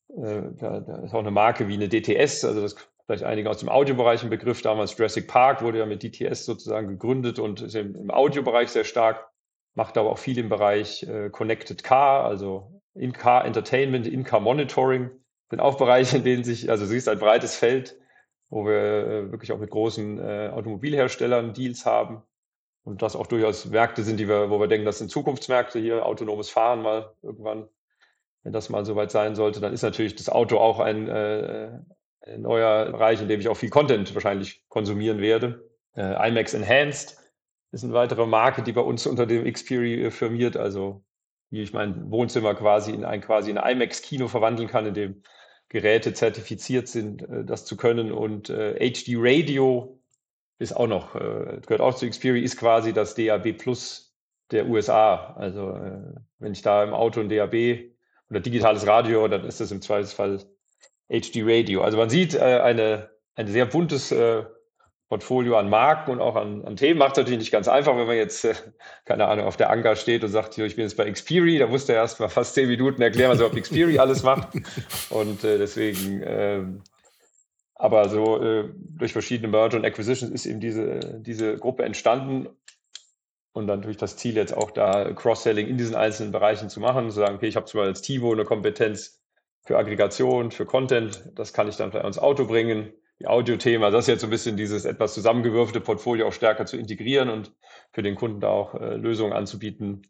Äh, da, da, ist auch eine Marke wie eine DTS, also das vielleicht einige aus dem Audiobereich im Begriff. Damals Jurassic Park wurde ja mit DTS sozusagen gegründet und ist im, Audiobereich sehr stark, macht aber auch viel im Bereich äh, Connected Car, also In-Car Entertainment, In-Car Monitoring. Sind auch Bereiche, in denen sich, also sie ist ein breites Feld, wo wir äh, wirklich auch mit großen äh, Automobilherstellern Deals haben. Und das auch durchaus Märkte sind, die wir, wo wir denken, das sind Zukunftsmärkte hier, autonomes Fahren mal irgendwann, wenn das mal soweit sein sollte, dann ist natürlich das Auto auch ein, äh, ein neuer Bereich, in dem ich auch viel Content wahrscheinlich konsumieren werde. Äh, IMAX Enhanced ist eine weitere Marke, die bei uns unter dem Xperia firmiert, also wie ich mein Wohnzimmer quasi in ein quasi ein IMAX-Kino verwandeln kann, in dem Geräte zertifiziert sind, äh, das zu können. Und äh, HD Radio ist auch noch, äh, gehört auch zu Xperia, ist quasi das DAB Plus der USA. Also äh, wenn ich da im Auto ein DAB oder digitales Radio, dann ist das im Zweifelsfall HD Radio. Also man sieht äh, eine, ein sehr buntes äh, Portfolio an Marken und auch an, an Themen. Macht es natürlich nicht ganz einfach, wenn man jetzt, äh, keine Ahnung, auf der Anker steht und sagt, ich bin jetzt bei Xperi, da musste er erst mal fast zehn Minuten erklären, was er auf Xperi alles macht. Und äh, deswegen, äh, aber so äh, durch verschiedene Merger und Acquisitions ist eben diese, diese Gruppe entstanden. Und dann natürlich das Ziel jetzt auch da Cross-Selling in diesen einzelnen Bereichen zu machen, zu sagen, okay, ich habe zwar als Tivo eine Kompetenz für Aggregation, für Content. Das kann ich dann vielleicht ans Auto bringen. Die Audio-Thema, das ist jetzt so ein bisschen dieses etwas zusammengewürfte Portfolio auch stärker zu integrieren und für den Kunden da auch äh, Lösungen anzubieten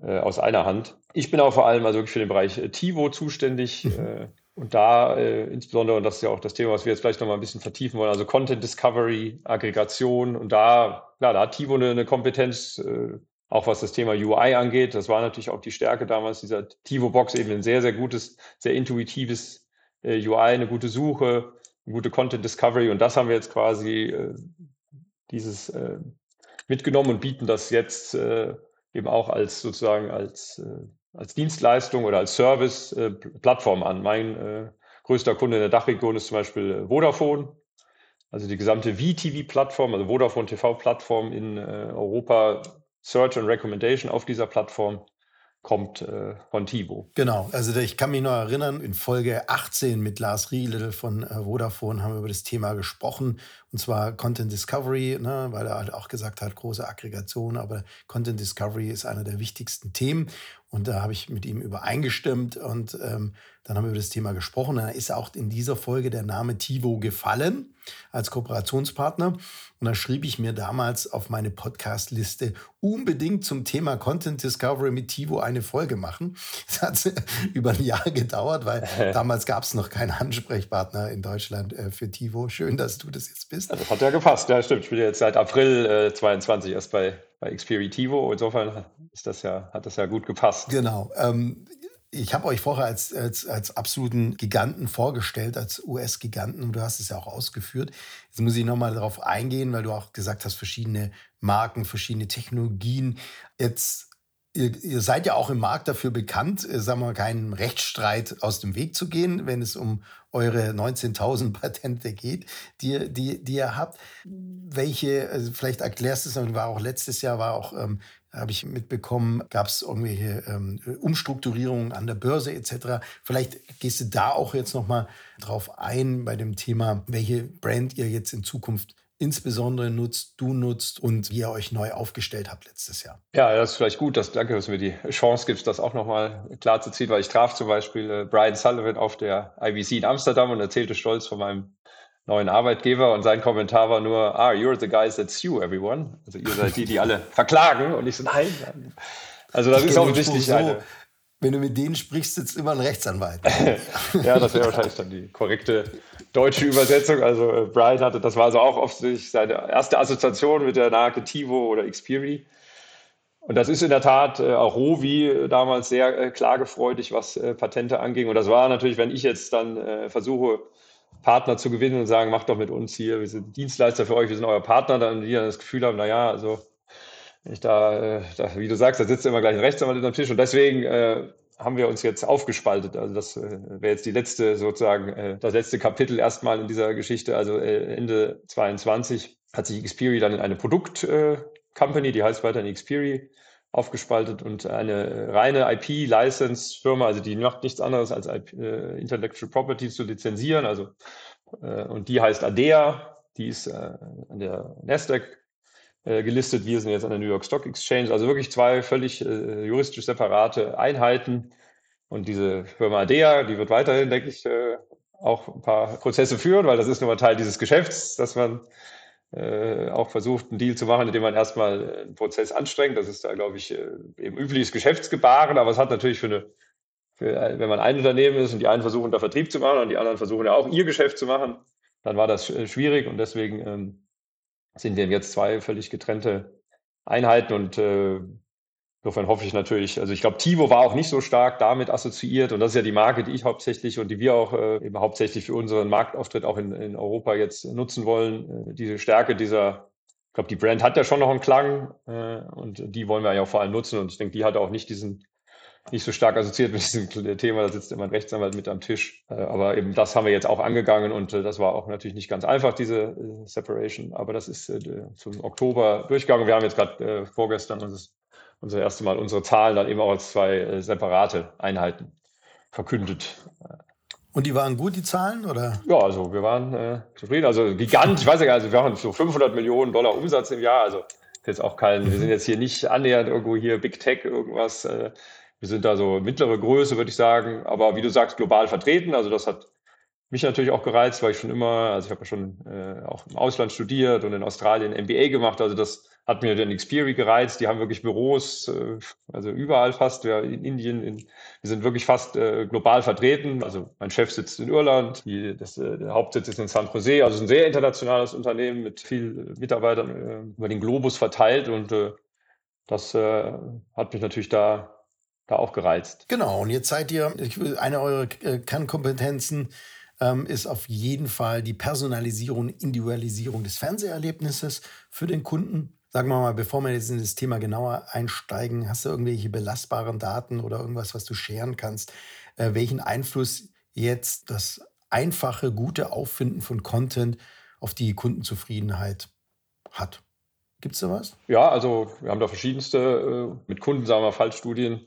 äh, aus einer Hand. Ich bin auch vor allem also wirklich für den Bereich äh, TiVo zuständig. Mhm. Äh, und da äh, insbesondere, und das ist ja auch das Thema, was wir jetzt vielleicht nochmal ein bisschen vertiefen wollen, also Content Discovery, Aggregation. Und da, klar, da hat TiVo eine, eine Kompetenz, äh, auch was das Thema UI angeht. Das war natürlich auch die Stärke damals dieser TiVo-Box, eben ein sehr, sehr gutes, sehr intuitives äh, UI, eine gute Suche, eine gute Content Discovery. Und das haben wir jetzt quasi äh, dieses äh, mitgenommen und bieten das jetzt äh, eben auch als sozusagen als, äh, als Dienstleistung oder als Service-Plattform äh, an. Mein größter Kunde in der Dachregion ist zum Beispiel Vodafone also die gesamte VTV-Plattform, also Vodafone TV-Plattform in Europa, Search und Recommendation auf dieser Plattform kommt äh, von Tivo. Genau, also ich kann mich noch erinnern, in Folge 18 mit Lars Riedel von äh, Vodafone haben wir über das Thema gesprochen, und zwar Content Discovery, ne, weil er halt auch gesagt hat, große Aggregation, aber Content Discovery ist einer der wichtigsten Themen. Und da habe ich mit ihm übereingestimmt und ähm, dann haben wir über das Thema gesprochen. Da ist auch in dieser Folge der Name Tivo gefallen als Kooperationspartner. Und da schrieb ich mir damals auf meine Podcast-Liste unbedingt zum Thema Content Discovery mit Tivo eine Folge machen. Es hat über ein Jahr gedauert, weil damals gab es noch keinen Ansprechpartner in Deutschland äh, für Tivo. Schön, dass du das jetzt bist. das hat ja gepasst, ja stimmt. Ich bin jetzt seit April äh, 22 erst bei, bei Xperitivo. Insofern ist das ja, hat das ja gut gepasst. Genau. Ähm, ich habe euch vorher als, als, als absoluten Giganten vorgestellt, als US-Giganten, und du hast es ja auch ausgeführt. Jetzt muss ich nochmal darauf eingehen, weil du auch gesagt hast, verschiedene Marken, verschiedene Technologien. Jetzt Ihr, ihr, seid ja auch im Markt dafür bekannt, äh, sagen wir, keinen Rechtsstreit aus dem Weg zu gehen, wenn es um eure 19.000 Patente geht, die, die, die ihr habt. Welche, also vielleicht erklärst du es, war auch letztes Jahr, war auch ähm, habe ich mitbekommen, gab es irgendwelche ähm, Umstrukturierungen an der Börse etc. Vielleicht gehst du da auch jetzt nochmal drauf ein bei dem Thema, welche Brand ihr jetzt in Zukunft insbesondere nutzt, du nutzt und wie ihr euch neu aufgestellt habt letztes Jahr. Ja, das ist vielleicht gut, dass, danke, dass du mir die Chance gibst, das auch nochmal klar zu ziehen, weil ich traf zum Beispiel äh, Brian Sullivan auf der IBC in Amsterdam und erzählte stolz von meinem neuen Arbeitgeber und sein Kommentar war nur, ah, you're the guys that sue everyone. Also ihr seid die, die alle verklagen und ich so, nein. Also das ich ist offensichtlich so, eine... Wenn du mit denen sprichst, sitzt immer ein Rechtsanwalt. ja, das wäre wahrscheinlich dann die korrekte deutsche Übersetzung. Also äh, Brian hatte, das war also auch offensichtlich seine erste Assoziation mit der Marke Tivo oder Xperi. Und das ist in der Tat äh, auch Rovi damals sehr äh, klagefreudig, was äh, Patente anging. Und das war natürlich, wenn ich jetzt dann äh, versuche, Partner zu gewinnen und sagen, macht doch mit uns hier, wir sind Dienstleister für euch, wir sind euer Partner, dann die dann das Gefühl haben, naja, also ich da, äh, da, wie du sagst, da sitzt immer gleich ein Rechtsanwalt am Tisch und deswegen äh, haben wir uns jetzt aufgespaltet. Also das äh, wäre jetzt die letzte sozusagen, äh, das letzte Kapitel erstmal in dieser Geschichte. Also äh, Ende 22 hat sich Xperi dann in eine Produkt-Company, äh, die heißt weiterhin Xperi, aufgespaltet und eine reine IP-License-Firma, also die macht nichts anderes als IP, äh, Intellectual Property zu lizenzieren. Also, äh, und die heißt ADEA, die ist äh, an der Nasdaq gelistet. Wir sind jetzt an der New York Stock Exchange. Also wirklich zwei völlig äh, juristisch separate Einheiten. Und diese Firma ADEA, die wird weiterhin, denke ich, äh, auch ein paar Prozesse führen, weil das ist nun mal Teil dieses Geschäfts, dass man äh, auch versucht, einen Deal zu machen, indem man erstmal einen Prozess anstrengt. Das ist da, glaube ich, äh, eben übliches Geschäftsgebaren, aber es hat natürlich für eine, für, äh, wenn man ein Unternehmen ist und die einen versuchen, da Vertrieb zu machen und die anderen versuchen ja auch ihr Geschäft zu machen, dann war das schwierig und deswegen ähm, sind wir jetzt zwei völlig getrennte Einheiten und äh, Insofern hoffe ich natürlich, also ich glaube, Tivo war auch nicht so stark damit assoziiert und das ist ja die Marke, die ich hauptsächlich und die wir auch äh, eben hauptsächlich für unseren Marktauftritt auch in, in Europa jetzt nutzen wollen. Äh, diese Stärke dieser, ich glaube, die Brand hat ja schon noch einen Klang äh, und die wollen wir ja auch vor allem nutzen und ich denke, die hat auch nicht diesen nicht so stark assoziiert mit diesem Thema, da sitzt immer ein Rechtsanwalt mit am Tisch. Äh, aber eben das haben wir jetzt auch angegangen und äh, das war auch natürlich nicht ganz einfach, diese äh, Separation. Aber das ist zum Oktober durchgegangen. Wir haben jetzt gerade vorgestern unser, unser erste Mal unsere Zahlen dann eben auch als zwei separate Einheiten verkündet. Und die waren gut, die Zahlen, oder? Ja, also wir waren äh, zufrieden. Also Gigant, ich weiß ja gar nicht, also wir haben so 500 Millionen Dollar Umsatz im Jahr. Also jetzt auch kein, wir sind jetzt hier nicht annähernd irgendwo hier Big Tech irgendwas. Äh, wir sind da so mittlere Größe, würde ich sagen, aber wie du sagst, global vertreten. Also das hat mich natürlich auch gereizt, weil ich schon immer, also ich habe ja schon äh, auch im Ausland studiert und in Australien MBA gemacht. Also das hat mir den Xperi gereizt. Die haben wirklich Büros, äh, also überall fast. Ja, in Indien, in, wir sind wirklich fast äh, global vertreten. Also mein Chef sitzt in Irland, die, das, äh, der Hauptsitz ist in San Jose. Also ein sehr internationales Unternehmen mit vielen Mitarbeitern äh, über den Globus verteilt und äh, das hat mich natürlich da da auch gereizt. Genau, und jetzt seid ihr, eine eurer äh, Kernkompetenzen ähm, ist auf jeden Fall die Personalisierung, Individualisierung des Fernseherlebnisses für den Kunden. Sagen wir mal, bevor wir jetzt in das Thema genauer einsteigen, hast du irgendwelche belastbaren Daten oder irgendwas, was du scheren kannst, äh, welchen Einfluss jetzt das einfache, gute Auffinden von Content auf die Kundenzufriedenheit hat. Gibt es da was? Ja, also wir haben da verschiedenste äh, mit Kunden, sagen wir, Fallstudien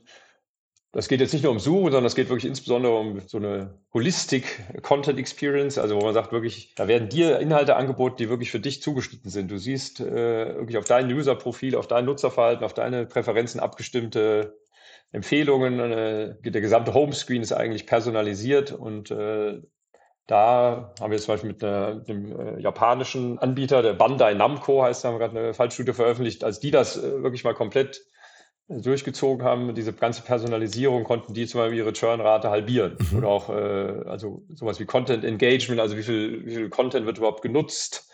das geht jetzt nicht nur um Suche, sondern es geht wirklich insbesondere um so eine Holistic Content Experience, also wo man sagt wirklich, da werden dir Inhalte angeboten, die wirklich für dich zugeschnitten sind. Du siehst äh, wirklich auf dein User-Profil, auf dein Nutzerverhalten, auf deine Präferenzen abgestimmte Empfehlungen. Äh, der gesamte Homescreen ist eigentlich personalisiert und äh, da haben wir zum Beispiel mit, einem äh, japanischen Anbieter, der Bandai Namco heißt, haben wir gerade eine Fallstudie veröffentlicht, als die das äh, wirklich mal komplett durchgezogen haben, diese ganze Personalisierung, konnten die zum Beispiel ihre Churn-Rate halbieren. Mhm. Oder auch äh, also sowas wie Content Engagement, also wie viel, wie viel Content wird überhaupt genutzt.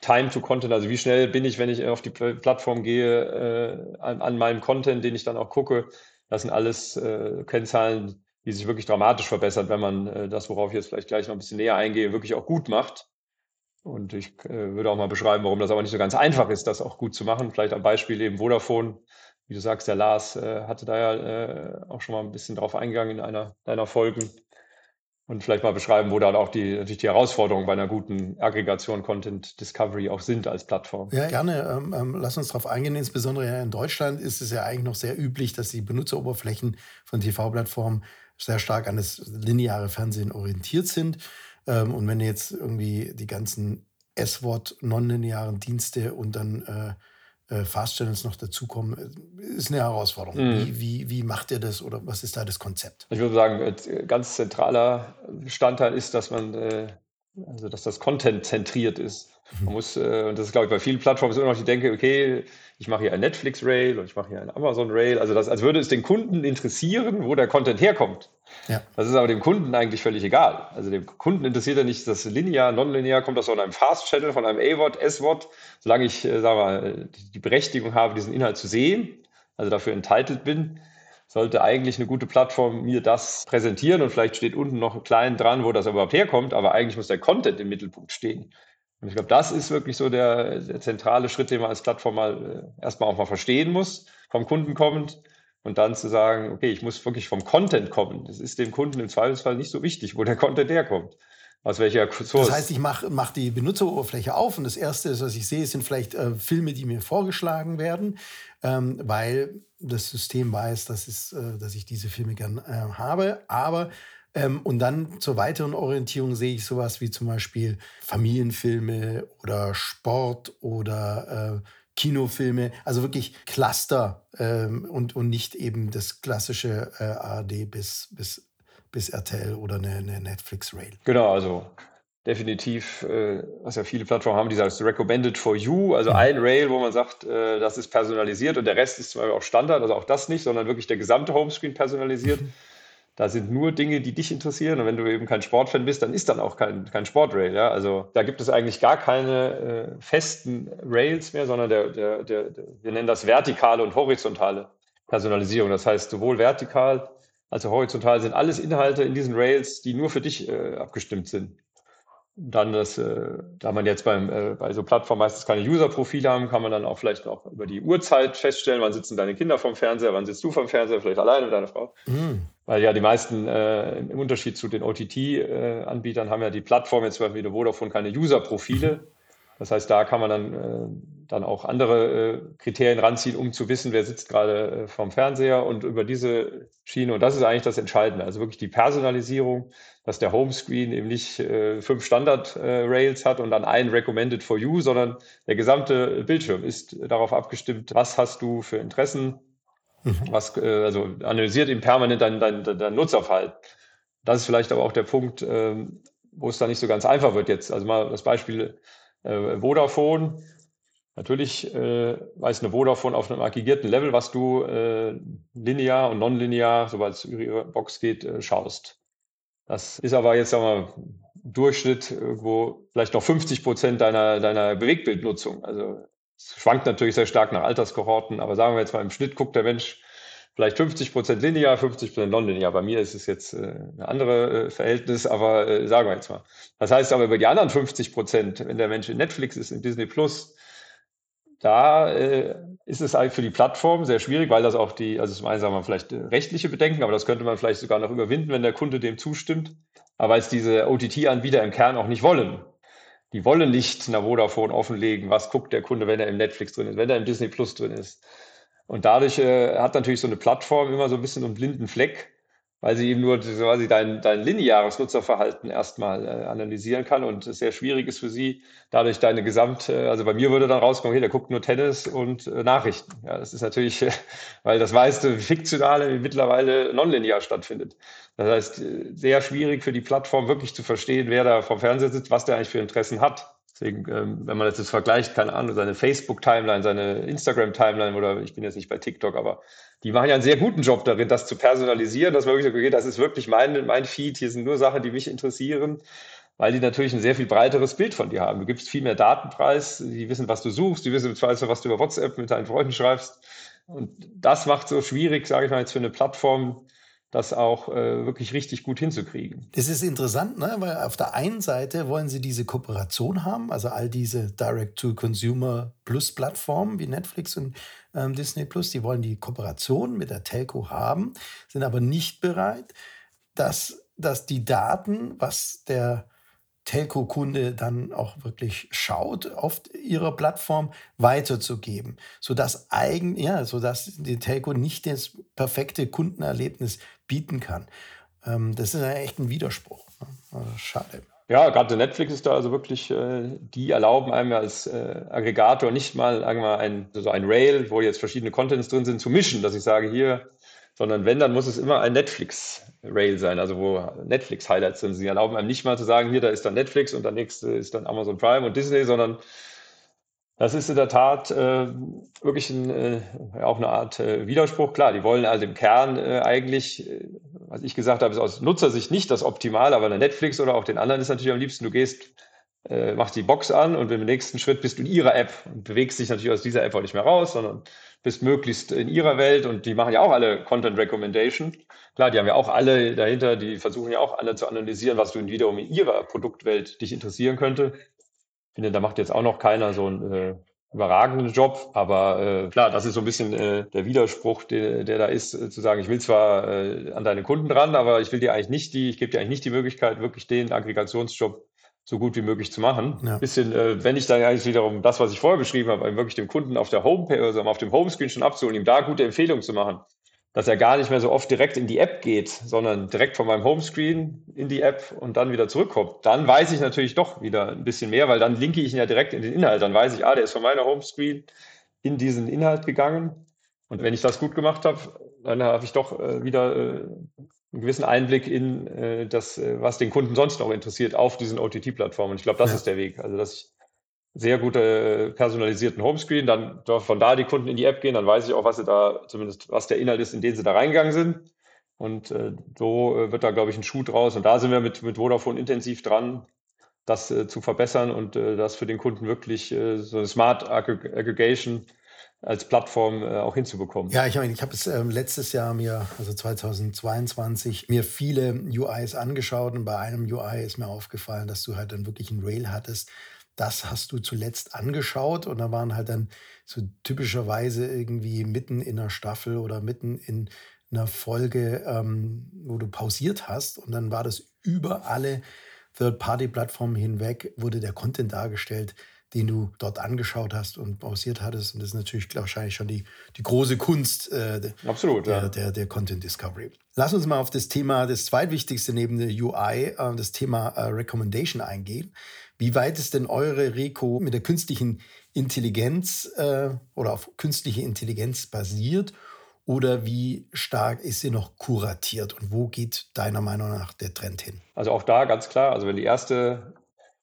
Time to Content, also wie schnell bin ich, wenn ich auf die Plattform gehe, äh, an, an, meinem Content, den ich dann auch gucke. Das sind alles äh, Kennzahlen, die sich wirklich dramatisch verbessern, wenn man äh, das, worauf ich jetzt vielleicht gleich noch ein bisschen näher eingehe, wirklich auch gut macht. Und ich äh, würde auch mal beschreiben, warum das aber nicht so ganz einfach ist, das auch gut zu machen. Vielleicht am Beispiel eben Vodafone wie du sagst, der Lars äh, hatte da ja äh, auch schon mal ein bisschen drauf eingegangen in einer deiner Folgen. Und vielleicht mal beschreiben, wo dann auch die, natürlich die Herausforderungen bei einer guten Aggregation Content Discovery auch sind als Plattform. Ja, gerne. Ähm, ähm, lass uns darauf eingehen. Insbesondere in Deutschland ist es ja eigentlich noch sehr üblich, dass die Benutzeroberflächen von TV-Plattformen sehr stark an das lineare Fernsehen orientiert sind. Ähm, und wenn jetzt irgendwie die ganzen S-Wort nonlinearen Dienste und dann äh, äh, Fast Channels noch dazukommen, äh, ist eine Herausforderung. Mhm. Wie, wie, wie macht ihr das oder was ist da das Konzept? Ich würde sagen, ganz zentraler Bestandteil ist, dass man, äh, also dass das Content zentriert ist. Man muss, und das ist, glaube ich, bei vielen Plattformen immer noch die Denke, okay, ich mache hier ein Netflix-Rail und ich mache hier ein Amazon-Rail. Also das, als würde es den Kunden interessieren, wo der Content herkommt. Ja. Das ist aber dem Kunden eigentlich völlig egal. Also dem Kunden interessiert ja nicht das linear, nonlinear, kommt das von einem Fast-Channel, von einem A-Wort, S-Wort. Solange ich, äh, sagen wir, die Berechtigung habe, diesen Inhalt zu sehen, also dafür entitled bin, sollte eigentlich eine gute Plattform mir das präsentieren und vielleicht steht unten noch klein dran, wo das überhaupt herkommt, aber eigentlich muss der Content im Mittelpunkt stehen. Und ich glaube, das ist wirklich so der, der, zentrale Schritt, den man als Plattform mal äh, erstmal auch mal verstehen muss, vom Kunden kommend und dann zu sagen, okay, ich muss wirklich vom Content kommen. Das ist dem Kunden im Zweifelsfall nicht so wichtig, wo der Content herkommt. Aus welcher Source. Das heißt, ich mache mach die Benutzeroberfläche auf und das Erste, was ich sehe, sind vielleicht äh, Filme, die mir vorgeschlagen werden, ähm, weil das System weiß, dass, es, äh, dass ich diese Filme gern äh, habe. Aber ähm, und dann zur weiteren Orientierung sehe ich sowas wie zum Beispiel Familienfilme oder Sport oder äh, Kinofilme, also wirklich Cluster ähm, und, und nicht eben das klassische äh, ARD bis, bis, bis RTL oder eine, eine Netflix-Rail. Genau, also definitiv, äh, was ja viele Plattformen haben, die sagen, recommended for you, also mhm. ein Rail, wo man sagt, äh, das ist personalisiert und der Rest ist zum Beispiel auch Standard, also auch das nicht, sondern wirklich der gesamte Homescreen personalisiert. Mhm. Da sind nur Dinge, die dich interessieren. Und wenn du eben kein Sportfan bist, dann ist dann auch kein, kein Sportrail. Ja? Also da gibt es eigentlich gar keine äh, festen Rails mehr, sondern der, der, der, wir nennen das vertikale und horizontale Personalisierung. Das heißt, sowohl vertikal als auch horizontal sind alles Inhalte in diesen Rails, die nur für dich äh, abgestimmt sind dann das, äh, da man jetzt beim, äh, bei so Plattformen meistens keine User-Profile haben, kann man dann auch vielleicht auch über die Uhrzeit feststellen, wann sitzen deine Kinder vom Fernseher, wann sitzt du vom Fernseher, vielleicht alleine mit deiner Frau. Mhm. Weil ja die meisten äh, im Unterschied zu den OTT-Anbietern haben ja die Plattform jetzt zum Beispiel wie Vodafone keine User-Profile. Das heißt, da kann man dann, äh, dann auch andere äh, Kriterien ranziehen, um zu wissen, wer sitzt gerade äh, vorm Fernseher und über diese Schiene. Und das ist eigentlich das Entscheidende. Also wirklich die Personalisierung, dass der Homescreen eben nicht äh, fünf Standard-Rails äh, hat und dann ein Recommended for You, sondern der gesamte Bildschirm ist darauf abgestimmt, was hast du für Interessen, mhm. was, äh, also analysiert eben permanent dein, dein, dein Nutzerverhalten. Das ist vielleicht aber auch der Punkt, ähm, wo es dann nicht so ganz einfach wird jetzt. Also mal das Beispiel äh, Vodafone. Natürlich äh, weiß eine Vodafone auf einem aggregierten Level, was du äh, linear und nonlinear, sobald es über ihre Box geht, äh, schaust. Das ist aber jetzt sagen wir, Durchschnitt irgendwo vielleicht noch 50 Prozent deiner, deiner Bewegbildnutzung. Also es schwankt natürlich sehr stark nach Alterskohorten, aber sagen wir jetzt mal im Schnitt guckt der Mensch vielleicht 50 Prozent linear, 50 Prozent nonlinear. Bei mir ist es jetzt äh, eine andere äh, Verhältnis, aber äh, sagen wir jetzt mal. Das heißt aber über die anderen 50 Prozent, wenn der Mensch in Netflix ist, in Disney Plus, da äh, ist es halt für die Plattform sehr schwierig, weil das auch die, also zum einen sagen wir vielleicht äh, rechtliche Bedenken, aber das könnte man vielleicht sogar noch überwinden, wenn der Kunde dem zustimmt, aber weil es diese OTT-Anbieter im Kern auch nicht wollen. die wollen nicht einer Vodafone offenlegen, was guckt der Kunde, wenn er im Netflix drin ist, wenn er im Disney Plus drin ist. Und dadurch äh, hat natürlich so eine Plattform immer so ein bisschen einen blinden Fleck, weil sie eben nur quasi dein, dein lineares Nutzerverhalten erstmal äh, analysieren kann und es sehr schwierig ist für sie, dadurch deine Gesamt, äh, also bei mir würde dann rauskommen, hey, der guckt nur Tennis und äh, Nachrichten. Ja, das ist natürlich, weil das meiste Fiktionale mittlerweile nonlinear stattfindet. Das heißt, äh, sehr schwierig für die Plattform wirklich zu verstehen, wer da vom Fernseher sitzt, was der eigentlich für Interessen hat. Deswegen, ähm, wenn man das jetzt vergleicht, keine Ahnung, seine Facebook-Timeline, seine Instagram-Timeline oder ich bin jetzt nicht bei TikTok, aber die machen ja einen sehr guten Job darin, das zu personalisieren, dass man wirklich sagt, okay, das ist wirklich mein, mein Feed, hier sind nur Sachen, die mich interessieren, weil die natürlich ein sehr viel breiteres Bild von dir haben. Du gibst viel mehr Datenpreis, die wissen, was du suchst, die wissen im was du über WhatsApp mit deinen Freunden schreibst. Und das macht so schwierig, sage ich mal jetzt für eine Plattform, das auch äh, wirklich richtig gut hinzukriegen. Das ist interessant, ne? weil auf der einen Seite wollen sie diese Kooperation haben, also all diese Direct-to-Consumer Plus-Plattformen wie Netflix und ähm, Disney Plus, die wollen die Kooperation mit der Telco haben, sind aber nicht bereit, dass, dass die Daten, was der Telco-Kunde dann auch wirklich schaut, auf ihrer Plattform weiterzugeben, sodass eigen, ja, sodass die Telco nicht das perfekte Kundenerlebnis bieten kann. Ähm, das ist ja echt ein Widerspruch. Ne? Also schade. Ja, gerade Netflix ist da also wirklich, äh, die erlauben einem als äh, Aggregator nicht mal mal ein, so ein Rail, wo jetzt verschiedene Contents drin sind, zu mischen, dass ich sage, hier, sondern wenn, dann muss es immer ein Netflix-Rail sein, also wo Netflix-Highlights sind. Sie erlauben einem nicht mal zu sagen, hier, da ist dann Netflix und der nächste ist dann Amazon Prime und Disney, sondern das ist in der Tat äh, wirklich ein, äh, auch eine Art äh, Widerspruch. Klar, die wollen also im Kern äh, eigentlich, äh, was ich gesagt habe, ist aus Nutzersicht nicht das Optimale, aber eine Netflix oder auch den anderen ist natürlich am liebsten, du gehst, äh, machst die Box an und im nächsten Schritt bist du in ihrer App und bewegst dich natürlich aus dieser App auch nicht mehr raus, sondern bist möglichst in ihrer Welt und die machen ja auch alle Content Recommendation. Klar, die haben ja auch alle dahinter, die versuchen ja auch alle zu analysieren, was du wiederum in ihrer Produktwelt dich interessieren könnte finde, da macht jetzt auch noch keiner so einen äh, überragenden Job, aber äh, klar, das ist so ein bisschen äh, der Widerspruch, der, der da ist, äh, zu sagen, ich will zwar äh, an deine Kunden ran, aber ich will dir eigentlich nicht die, ich gebe dir eigentlich nicht die Möglichkeit, wirklich den Aggregationsjob so gut wie möglich zu machen. Ja. Bisschen, äh, wenn ich dann eigentlich wiederum das, was ich vorher beschrieben habe, wirklich dem Kunden auf der Homepage, also auf dem Homescreen schon abzuholen, ihm da gute Empfehlungen zu machen, dass er gar nicht mehr so oft direkt in die App geht, sondern direkt von meinem Homescreen in die App und dann wieder zurückkommt. Dann weiß ich natürlich doch wieder ein bisschen mehr, weil dann linke ich ihn ja direkt in den Inhalt. Dann weiß ich, ah, der ist von meiner Homescreen in diesen Inhalt gegangen. Und wenn ich das gut gemacht habe, dann habe ich doch äh, wieder äh, einen gewissen Einblick in äh, das, äh, was den Kunden sonst noch interessiert auf diesen OTT-Plattformen. Ich glaube, das ja. ist der Weg. Also, dass ich sehr gute äh, personalisierten Homescreen, dann von da die Kunden in die App gehen, dann weiß ich auch, was sie da, zumindest was der Inhalt ist, in den sie da reingegangen sind. Und äh, so äh, wird da, glaube ich, ein Schuh draus. Und da sind wir mit, mit Vodafone intensiv dran, das äh, zu verbessern und äh, das für den Kunden wirklich so eine Smart Aggregation als Plattform äh, auch hinzubekommen. Ja, ich meine, ich habe es ähm, letztes Jahr mir, also 2022, mir viele UIs angeschaut und bei einem UI ist mir aufgefallen, dass du halt dann wirklich ein Rail hattest, das hast du zuletzt angeschaut und da waren halt dann so typischerweise irgendwie mitten in einer Staffel oder mitten in einer Folge, ähm, wo du pausiert hast und dann war das über alle Third-Party-Plattformen hinweg, wurde der Content dargestellt, den du dort angeschaut hast und pausiert hattest. Und das ist natürlich wahrscheinlich schon die, die große Kunst äh, Absolut, der, ja. der, der, Content Discovery. Lass uns mal auf das Thema, das zweitwichtigste neben der UI, äh, das Thema äh, Recommendation eingehen. Wie weit ist denn eure Reco mit der künstlichen Intelligenz äh, oder auf künstliche Intelligenz basiert? Oder wie stark ist sie noch kuratiert und wo geht deiner Meinung nach der Trend hin? Also auch da ganz klar, also wenn die erste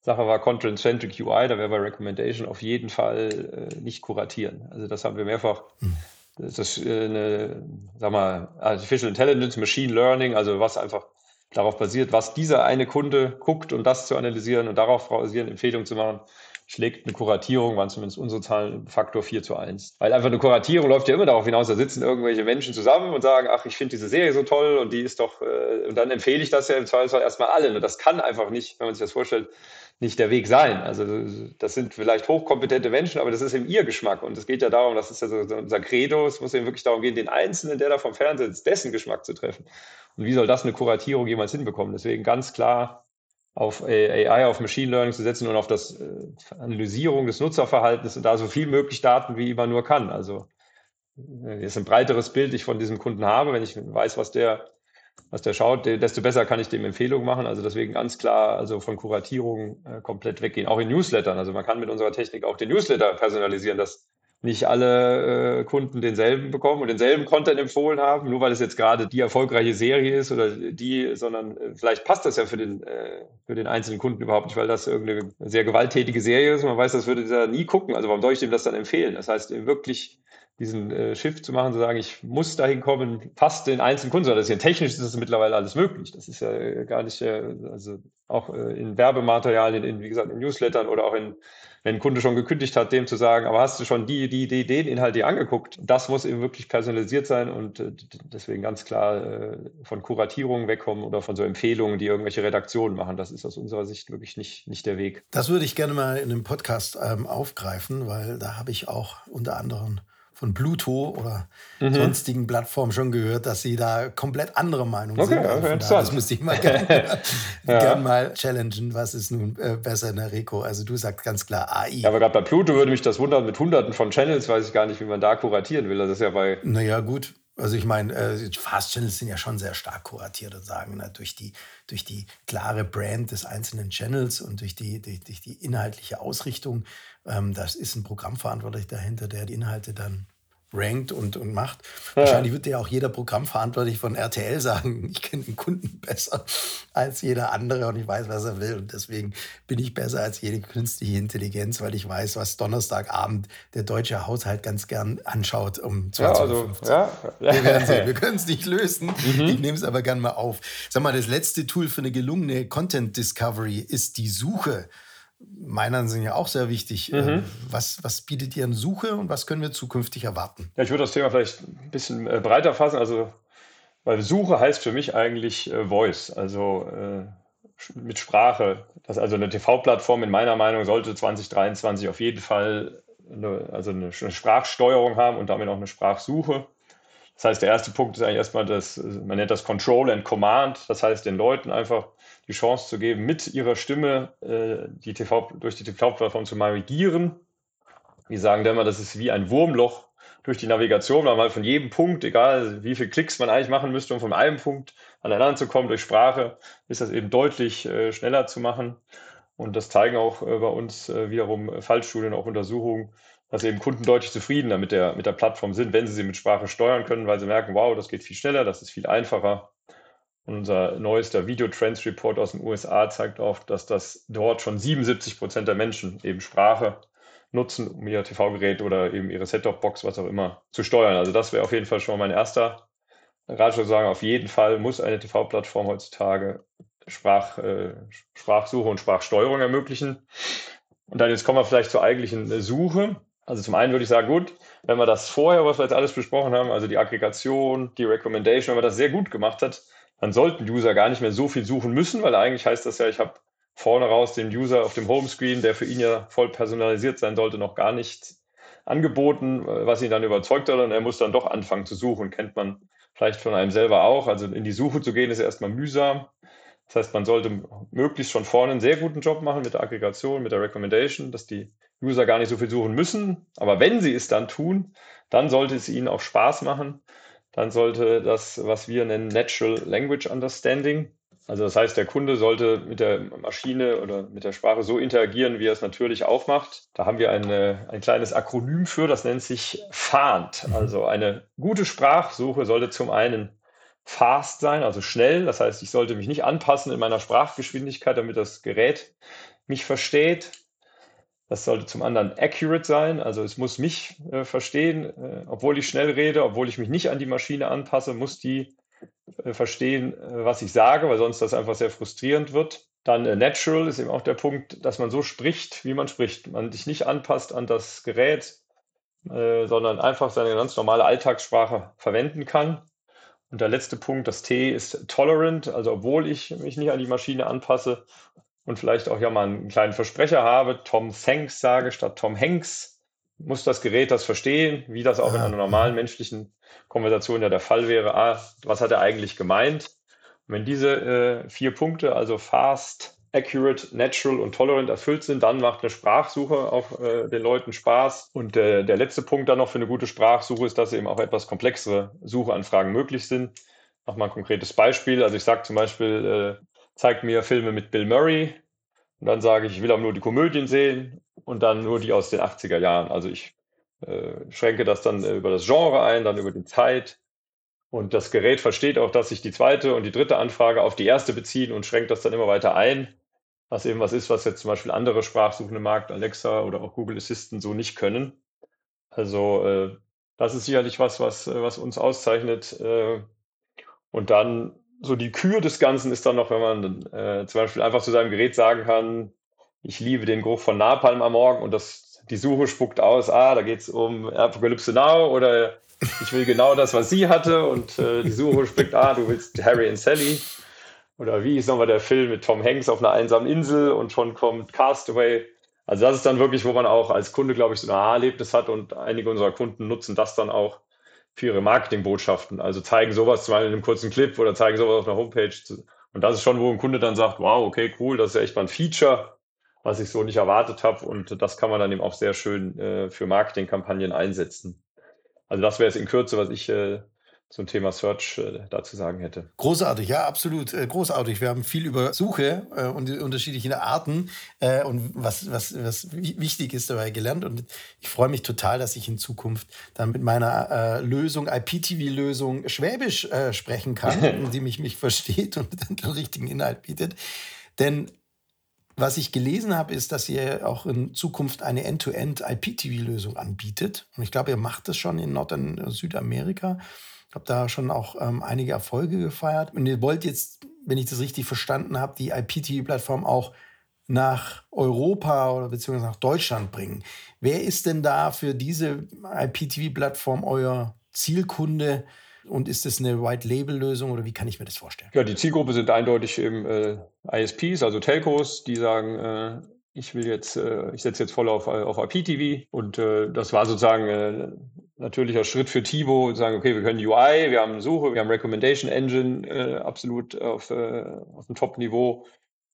Sache war Content-Centric UI, da wäre bei Recommendation auf jeden Fall äh, nicht kuratieren. Also das haben wir mehrfach. Hm. Das ist äh, eine, sag mal, Artificial Intelligence, Machine Learning, also was einfach darauf basiert, was dieser eine Kunde guckt und das zu analysieren und darauf basierend Empfehlungen zu machen, schlägt eine Kuratierung, waren zumindest unsere Zahlen, Faktor 4 zu 1. Weil einfach eine Kuratierung läuft ja immer darauf hinaus, da sitzen irgendwelche Menschen zusammen und sagen, ach, ich finde diese Serie so toll und die ist doch, äh, und dann empfehle ich das ja im Zweifelsfall erstmal allen. Und das kann einfach nicht, wenn man sich das vorstellt, nicht der Weg sein. Also das sind vielleicht hochkompetente Menschen, aber das ist eben ihr Geschmack. Und es geht ja darum, das ist ja so unser Credo, es muss eben wirklich darum gehen, den Einzelnen, der da vom Fernseher sitzt, dessen Geschmack zu treffen. Und wie soll das eine Kuratierung jemals hinbekommen? Deswegen ganz klar auf AI, auf Machine Learning zu setzen und auf das äh, Analysierung des Nutzerverhaltens und da so viel möglich Daten, wie man nur kann. Also jetzt ein breiteres Bild ich von diesem Kunden habe, wenn ich weiß, was der, was der schaut, desto besser kann ich dem Empfehlungen machen. Also deswegen ganz klar, also von Kuratierung äh, komplett weggehen. Auch in Newslettern. Also man kann mit unserer Technik auch den Newsletter personalisieren, dass nicht alle äh, Kunden denselben bekommen und denselben Content empfohlen haben, nur weil es jetzt gerade die erfolgreiche Serie ist oder die, sondern äh, vielleicht passt das ja für den, äh, für den einzelnen Kunden überhaupt nicht, weil das irgendeine sehr gewalttätige Serie ist. Man weiß, das würde dieser nie gucken. Also warum soll ich dem das dann empfehlen? Das heißt, wirklich diesen äh, Shift zu machen, zu sagen, ich muss dahin kommen, fast den einzelnen Kunden, ist ja technisch ist das mittlerweile alles möglich. Das ist ja äh, gar nicht, äh, also auch äh, in Werbematerialien, in, wie gesagt, in Newslettern oder auch in wenn ein Kunde schon gekündigt hat, dem zu sagen, aber hast du schon die, die, die, den Inhalt dir angeguckt? Das muss eben wirklich personalisiert sein und äh, deswegen ganz klar äh, von Kuratierungen wegkommen oder von so Empfehlungen, die irgendwelche Redaktionen machen. Das ist aus unserer Sicht wirklich nicht, nicht der Weg. Das würde ich gerne mal in einem Podcast ähm, aufgreifen, weil da habe ich auch unter anderem von Pluto oder mhm. sonstigen Plattformen schon gehört, dass sie da komplett andere Meinung okay, sind. Okay, das müsste ich mal gerne ja. gern mal challengen. Was ist nun äh, besser in der Reco? Also du sagst ganz klar AI. Ja, aber gerade bei Pluto würde mich das wundern, mit hunderten von Channels weiß ich gar nicht, wie man da kuratieren will. Das ist ja bei... Naja, gut. Also ich meine, äh, Fast Channels sind ja schon sehr stark kuratiert und sagen, na, durch, die, durch die klare Brand des einzelnen Channels und durch die, durch, durch die inhaltliche Ausrichtung, ähm, das ist ein Programmverantwortlich dahinter, der die Inhalte dann rankt und, und macht. Ja. Wahrscheinlich wird ja auch jeder Programmverantwortlich von RTL sagen, ich kenne den Kunden besser als jeder andere und ich weiß, was er will. Und deswegen bin ich besser als jede künstliche Intelligenz, weil ich weiß, was Donnerstagabend der deutsche Haushalt ganz gern anschaut um 20.15 ja, also, Ja. Wir werden sehen. Wir können es nicht lösen. Mhm. Ich nehme es aber gern mal auf. Sag mal, das letzte Tool für eine gelungene Content Discovery ist die Suche meiner sind ja auch sehr wichtig. Mhm. Ähm, was, was bietet ihr an Suche und was können wir zukünftig erwarten? Ja, ich würde das Thema vielleicht ein bisschen äh, breiter fassen. Also, weil Suche heißt für mich eigentlich äh, Voice, also äh, mit Sprache. Das also eine TV-Plattform in meiner Meinung sollte 2023 auf jeden Fall eine, also eine, eine Sprachsteuerung haben und damit auch eine Sprachsuche. Das heißt, der erste Punkt ist eigentlich erstmal das, man nennt das Control and Command. Das heißt, den Leuten einfach die Chance zu geben, mit ihrer Stimme äh, die TV, durch die TV-Plattform zu navigieren. Wir sagen dann immer, das ist wie ein Wurmloch durch die Navigation, weil man von jedem Punkt, egal wie viele Klicks man eigentlich machen müsste, um von einem Punkt aneinander zu kommen durch Sprache, ist das eben deutlich äh, schneller zu machen. Und das zeigen auch äh, bei uns äh, wiederum Fallstudien, auch Untersuchungen, dass eben Kunden deutlich zufriedener mit der, mit der Plattform sind, wenn sie sie mit Sprache steuern können, weil sie merken, wow, das geht viel schneller, das ist viel einfacher. Unser neuester Video-Trends Report aus den USA zeigt auch, dass das dort schon 77 Prozent der Menschen eben Sprache nutzen, um ihr TV-Gerät oder eben ihre Set-Top-Box, was auch immer, zu steuern. Also das wäre auf jeden Fall schon mein erster Ratschlag sagen. Auf jeden Fall muss eine TV-Plattform heutzutage Sprach, äh, Sprachsuche und Sprachsteuerung ermöglichen. Und dann jetzt kommen wir vielleicht zur eigentlichen Suche. Also zum einen würde ich sagen, gut, wenn wir das vorher, was wir jetzt alles besprochen haben, also die Aggregation, die Recommendation, wenn man das sehr gut gemacht hat, dann sollten User gar nicht mehr so viel suchen müssen, weil eigentlich heißt das ja, ich habe vorne raus den User auf dem Homescreen, der für ihn ja voll personalisiert sein sollte, noch gar nicht angeboten, was ihn dann überzeugt hat und er muss dann doch anfangen zu suchen. Kennt man vielleicht von einem selber auch. Also in die Suche zu gehen ist erstmal mühsam. Das heißt, man sollte möglichst schon vorne einen sehr guten Job machen mit der Aggregation, mit der Recommendation, dass die User gar nicht so viel suchen müssen. Aber wenn sie es dann tun, dann sollte es ihnen auch Spaß machen dann sollte das, was wir nennen, Natural Language Understanding, also das heißt, der Kunde sollte mit der Maschine oder mit der Sprache so interagieren, wie er es natürlich auch macht. Da haben wir eine, ein kleines Akronym für, das nennt sich FANT. Mhm. Also eine gute Sprachsuche sollte zum einen fast sein, also schnell. Das heißt, ich sollte mich nicht anpassen in meiner Sprachgeschwindigkeit, damit das Gerät mich versteht. Das sollte zum anderen accurate sein, also es muss mich äh, verstehen, äh, obwohl ich schnell rede, obwohl ich mich nicht an die Maschine anpasse, muss die äh, verstehen, äh, was ich sage, weil sonst das einfach sehr frustrierend wird. Dann äh, natural ist eben auch der Punkt, dass man so spricht, wie man spricht. Man sich nicht anpasst an das Gerät, äh, sondern einfach seine ganz normale Alltagssprache verwenden kann. Und der letzte Punkt, das T ist tolerant, also obwohl ich mich nicht an die Maschine anpasse, und vielleicht auch ja mal einen kleinen Versprecher habe, Tom Thanks sage statt Tom Hanks, muss das Gerät das verstehen, wie das auch in einer normalen menschlichen Konversation ja der Fall wäre. Ah, was hat er eigentlich gemeint? Und wenn diese äh, vier Punkte, also fast, accurate, natural und tolerant erfüllt sind, dann macht eine Sprachsuche auch äh, den Leuten Spaß. Und äh, der letzte Punkt dann noch für eine gute Sprachsuche ist, dass eben auch etwas komplexere Suchanfragen möglich sind. Mach mal ein konkretes Beispiel. Also ich sage zum Beispiel, äh, zeig mir Filme mit Bill Murray. Und dann sage ich, ich will auch nur die Komödien sehen und dann nur die aus den 80er Jahren. Also ich äh, schränke das dann äh, über das Genre ein, dann über die Zeit. Und das Gerät versteht auch, dass sich die zweite und die dritte Anfrage auf die erste beziehen und schränkt das dann immer weiter ein was eben was ist, was jetzt zum Beispiel andere sprachsuchende Markt, Alexa oder auch Google Assistant so nicht können. Also äh, das ist sicherlich was, was, was uns auszeichnet. Äh, und dann so die Kür des Ganzen ist dann noch, wenn man äh, zum Beispiel einfach zu seinem Gerät sagen kann, ich liebe den Geruch von Napalm am Morgen und das, die Suche spuckt aus, ah, da geht es um Apocalypse Now oder ich will genau das, was sie hatte und äh, die Suche spricht, ah, du willst Harry und Sally. Oder wie ist nochmal der Film mit Tom Hanks auf einer einsamen Insel und schon kommt Castaway. Also das ist dann wirklich, wo man auch als Kunde, glaube ich, so ein Aha-Erlebnis hat und einige unserer Kunden nutzen das dann auch für ihre Marketingbotschaften. Also zeigen sowas zum Beispiel in einem kurzen Clip oder zeigen sowas auf einer Homepage. Und das ist schon, wo ein Kunde dann sagt, wow, okay, cool, das ist echt mal ein Feature, was ich so nicht erwartet habe. Und das kann man dann eben auch sehr schön äh, für Marketingkampagnen einsetzen. Also das wäre es in Kürze, was ich äh, zum Thema Search äh, dazu sagen hätte. Großartig, ja, absolut. Äh, großartig. Wir haben viel über Suche äh, und die unterschiedlichen Arten äh, und was, was, was wichtig ist dabei gelernt. Und ich freue mich total, dass ich in Zukunft dann mit meiner Lösung, IPTV-Lösung, Schwäbisch sprechen kann, die mich, mich versteht und dann den richtigen Inhalt bietet. Denn was ich gelesen habe, ist, dass ihr auch in Zukunft eine End-to-End IPTV-Lösung anbietet. Und ich glaube, ihr macht das schon in Nord- und Südamerika habe da schon auch ähm, einige Erfolge gefeiert. Und ihr wollt jetzt, wenn ich das richtig verstanden habe, die IPTV-Plattform auch nach Europa oder beziehungsweise nach Deutschland bringen. Wer ist denn da für diese IPTV-Plattform euer Zielkunde? Und ist das eine White-Label-Lösung oder wie kann ich mir das vorstellen? Ja, die Zielgruppe sind eindeutig eben äh, ISPs, also Telcos, die sagen, äh, ich will jetzt, äh, ich setze jetzt voll auf, auf IPTV und äh, das war sozusagen äh, natürlicher Schritt für Tivo, sagen, okay, wir können UI, wir haben Suche, wir haben Recommendation Engine äh, absolut auf, äh, auf dem Top-Niveau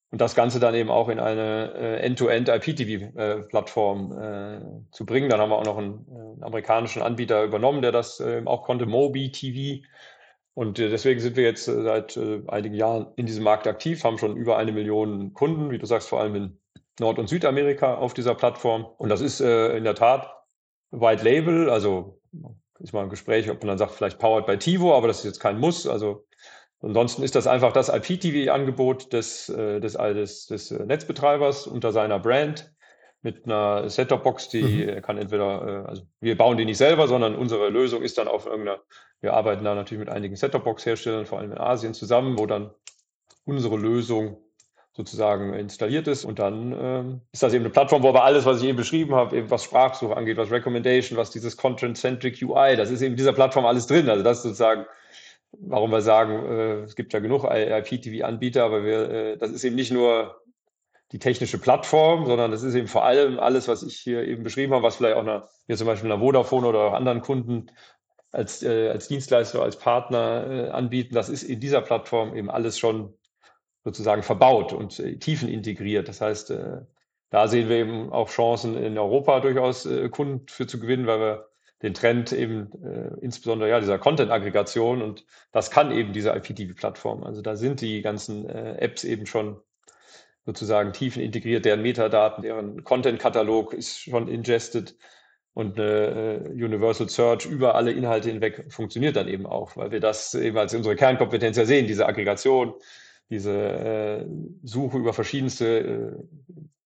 und das Ganze dann eben auch in eine äh, End-to-End IPTV-Plattform äh, äh, zu bringen. Dann haben wir auch noch einen, einen amerikanischen Anbieter übernommen, der das äh, auch konnte, Mobi TV. Und äh, deswegen sind wir jetzt äh, seit äh, einigen Jahren in diesem Markt aktiv, haben schon über eine Million Kunden, wie du sagst, vor allem in Nord- und Südamerika auf dieser Plattform. Und das ist äh, in der Tat White Label, also ist mal ein Gespräch, ob man dann sagt, vielleicht powered by Tivo, aber das ist jetzt kein Muss. Also ansonsten ist das einfach das IPTV-Angebot des, äh, des, des, des Netzbetreibers unter seiner Brand mit einer Set-Top-Box, die mhm. kann entweder, äh, also wir bauen die nicht selber, sondern unsere Lösung ist dann auf irgendeiner, wir arbeiten da natürlich mit einigen Set-Top-Box-Herstellern, vor allem in Asien zusammen, wo dann unsere Lösung sozusagen installiert ist. Und dann ähm, ist das eben eine Plattform, wo aber alles, was ich eben beschrieben habe, eben was Sprachsuche angeht, was Recommendation, was dieses Content-Centric UI, das ist eben dieser Plattform alles drin. Also das ist sozusagen, warum wir sagen, äh, es gibt ja genug IPTV-Anbieter, aber wir, äh, das ist eben nicht nur die technische Plattform, sondern das ist eben vor allem alles, was ich hier eben beschrieben habe, was vielleicht auch einer, hier zum Beispiel einer Vodafone oder auch anderen Kunden als, äh, als Dienstleister, als Partner äh, anbieten. Das ist in dieser Plattform eben alles schon sozusagen verbaut und äh, tiefen integriert. Das heißt, äh, da sehen wir eben auch Chancen in Europa durchaus äh, Kunden für zu gewinnen, weil wir den Trend eben äh, insbesondere ja dieser Content-Aggregation und das kann eben diese IPTV-Plattform. Also da sind die ganzen äh, Apps eben schon sozusagen tiefen integriert, deren Metadaten, deren Content-Katalog ist schon ingested und eine äh, Universal Search über alle Inhalte hinweg funktioniert dann eben auch, weil wir das eben als unsere Kernkompetenz ja sehen, diese Aggregation, diese äh, Suche über verschiedenste äh,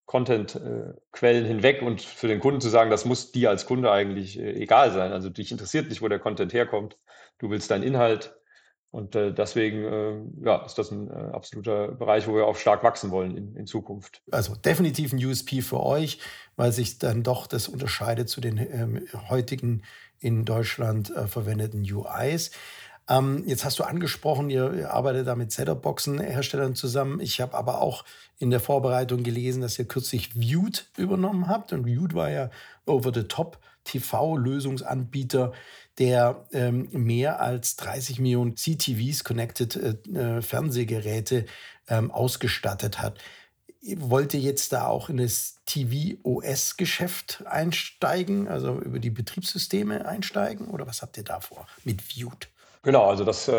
Content-Quellen äh, hinweg und für den Kunden zu sagen, das muss dir als Kunde eigentlich äh, egal sein. Also dich interessiert nicht, wo der Content herkommt. Du willst deinen Inhalt. Und äh, deswegen ja, ist das ein absoluter Bereich, wo wir auch stark wachsen wollen in, in, Zukunft. Also definitiv ein USP für euch, weil sich dann doch das unterscheidet zu den ähm, heutigen in Deutschland äh, verwendeten UIs. Ähm, jetzt hast du angesprochen, ihr, ihr arbeitet da mit Setup-Boxen-Herstellern zusammen. Ich habe aber auch in der Vorbereitung gelesen, dass ihr kürzlich Viewed übernommen habt. Und Viewed war ja over-the-top TV-Lösungsanbieter, der ähm, mehr als 30 Millionen CTVs, Connected äh, äh, Fernsehgeräte, ähm, ausgestattet hat. wollt ihr jetzt da auch in das TV-OS-Geschäft einsteigen, also über die Betriebssysteme einsteigen oder was habt ihr da vor mit Viewed? Genau, also das äh,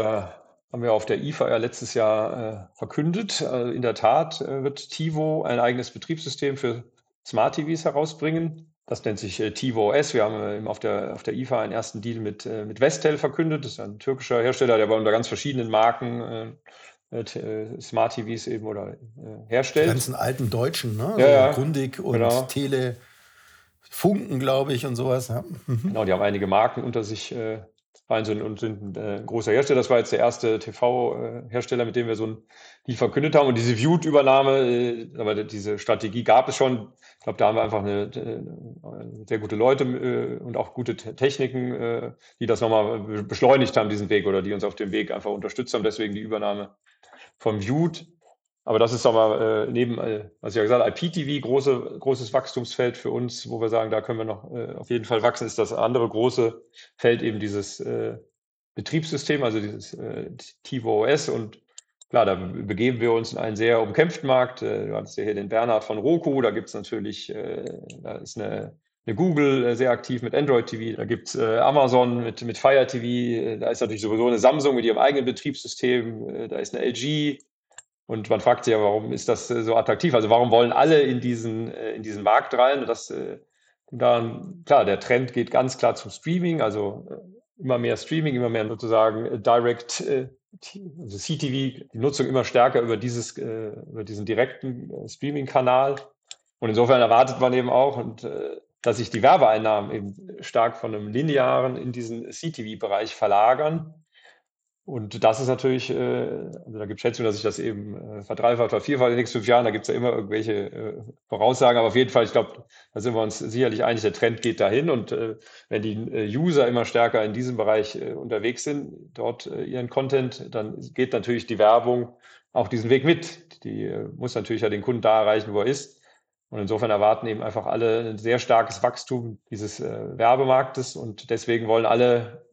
haben wir auf der IFA ja letztes Jahr äh, verkündet. Also in der Tat äh, wird TiVo ein eigenes Betriebssystem für Smart TVs herausbringen. Das nennt sich äh, TiVo OS. Wir haben äh, auf, der, auf der IFA einen ersten Deal mit, äh, mit Vestel verkündet. Das ist ein türkischer Hersteller, der bei unter ganz verschiedenen Marken äh, Smart TVs eben oder herstellt. Die ganzen alten Deutschen, ne? Ja, ja. Grundig und genau. Tele. Funken, glaube ich, und sowas. Ja. Mhm. Genau, die haben einige Marken unter sich äh, sind und sind ein äh, großer Hersteller. Das war jetzt der erste TV-Hersteller, mit dem wir so ein Deal verkündet haben. Und diese Viewed-Übernahme, äh, aber diese Strategie gab es schon. Ich glaube, da haben wir einfach eine, eine sehr gute Leute äh, und auch gute Techniken, äh, die das nochmal beschleunigt haben, diesen Weg, oder die uns auf dem Weg einfach unterstützt haben. Deswegen die Übernahme vom Viewed. Aber das ist aber äh, neben, äh, was ich ja gesagt habe, IPTV, große, großes Wachstumsfeld für uns, wo wir sagen, da können wir noch äh, auf jeden Fall wachsen, ist das andere große Feld eben dieses äh, Betriebssystem, also dieses äh, TiVo OS. Und klar, da begeben wir uns in einen sehr umkämpften Markt. Äh, du hattest ja hier den Bernhard von Roku, da gibt es natürlich, äh, da ist eine, eine Google äh, sehr aktiv mit Android TV, da gibt es äh, Amazon mit, mit Fire TV, äh, da ist natürlich sowieso eine Samsung mit ihrem eigenen Betriebssystem, äh, da ist eine LG, und man fragt sich ja, warum ist das äh, so attraktiv? Also warum wollen alle in diesen, äh, in diesen Markt rein? Und das, äh, dann, klar, der Trend geht ganz klar zum Streaming, also immer mehr Streaming, immer mehr sozusagen Direct, also CTV, die Nutzung immer stärker über, dieses, über diesen direkten Streaming-Kanal. Und insofern erwartet man eben auch, und, dass sich die Werbeeinnahmen eben stark von einem linearen in diesen CTV-Bereich verlagern. Und das ist natürlich, äh, also da gibt es Schätzungen, dass sich das eben äh, verdreifacht oder vierfacht in den nächsten fünf Jahren. Da gibt es ja immer irgendwelche äh, Voraussagen, aber auf jeden Fall, ich glaube, da sind wir uns sicherlich einig, der Trend geht dahin. Und äh, wenn die äh, User immer stärker in diesem Bereich äh, unterwegs sind, dort äh, ihren Content, dann geht natürlich die Werbung auch diesen Weg mit. Die muss natürlich ja den Kunden da erreichen, wo er ist. Und insofern erwarten eben einfach alle ein sehr starkes Wachstum dieses äh, Werbemarktes und deswegen wollen alle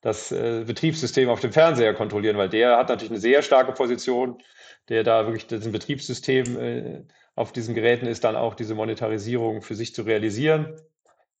das äh, Betriebssystem auf dem Fernseher kontrollieren, weil der hat natürlich eine sehr starke Position, der da wirklich das Betriebssystem äh, auf diesen Geräten ist, dann auch diese Monetarisierung für sich zu realisieren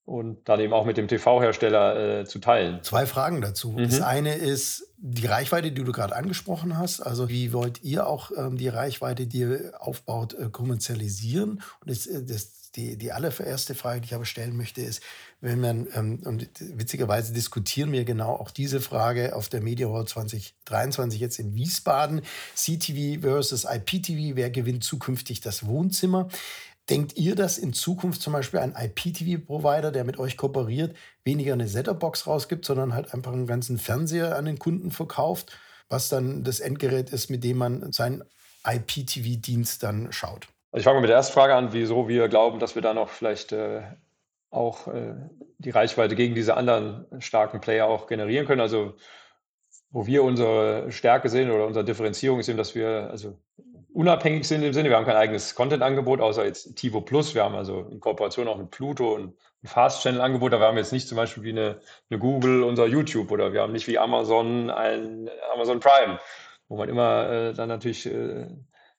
und dann eben auch mit dem TV-Hersteller äh, zu teilen. Zwei Fragen dazu. Mhm. Das eine ist die Reichweite, die du gerade angesprochen hast. Also wie wollt ihr auch ähm, die Reichweite, die ihr aufbaut, äh, kommerzialisieren? Und das, äh, das die, die allererste Frage, die ich aber stellen möchte, ist, wenn man, ähm, und witzigerweise diskutieren wir genau auch diese Frage auf der Media Hall 2023 jetzt in Wiesbaden, CTV versus IPTV, wer gewinnt zukünftig das Wohnzimmer? Denkt ihr, dass in Zukunft zum Beispiel ein IPTV-Provider, der mit euch kooperiert, weniger eine Setup-Box rausgibt, sondern halt einfach einen ganzen Fernseher an den Kunden verkauft, was dann das Endgerät ist, mit dem man seinen IPTV-Dienst dann schaut? Also ich fange mit der ersten Frage an, wieso wir glauben, dass wir da noch vielleicht äh, auch äh, die Reichweite gegen diese anderen starken Player auch generieren können. Also wo wir unsere Stärke sehen oder unsere Differenzierung ist eben, dass wir also unabhängig sind im Sinne, wir haben kein eigenes Content-Angebot, außer jetzt Tivo Plus. Wir haben also in Kooperation auch mit Pluto ein Fast-Channel-Angebot, aber wir haben jetzt nicht zum Beispiel wie eine, eine Google unser YouTube oder wir haben nicht wie Amazon ein Amazon Prime, wo man immer äh, dann natürlich äh,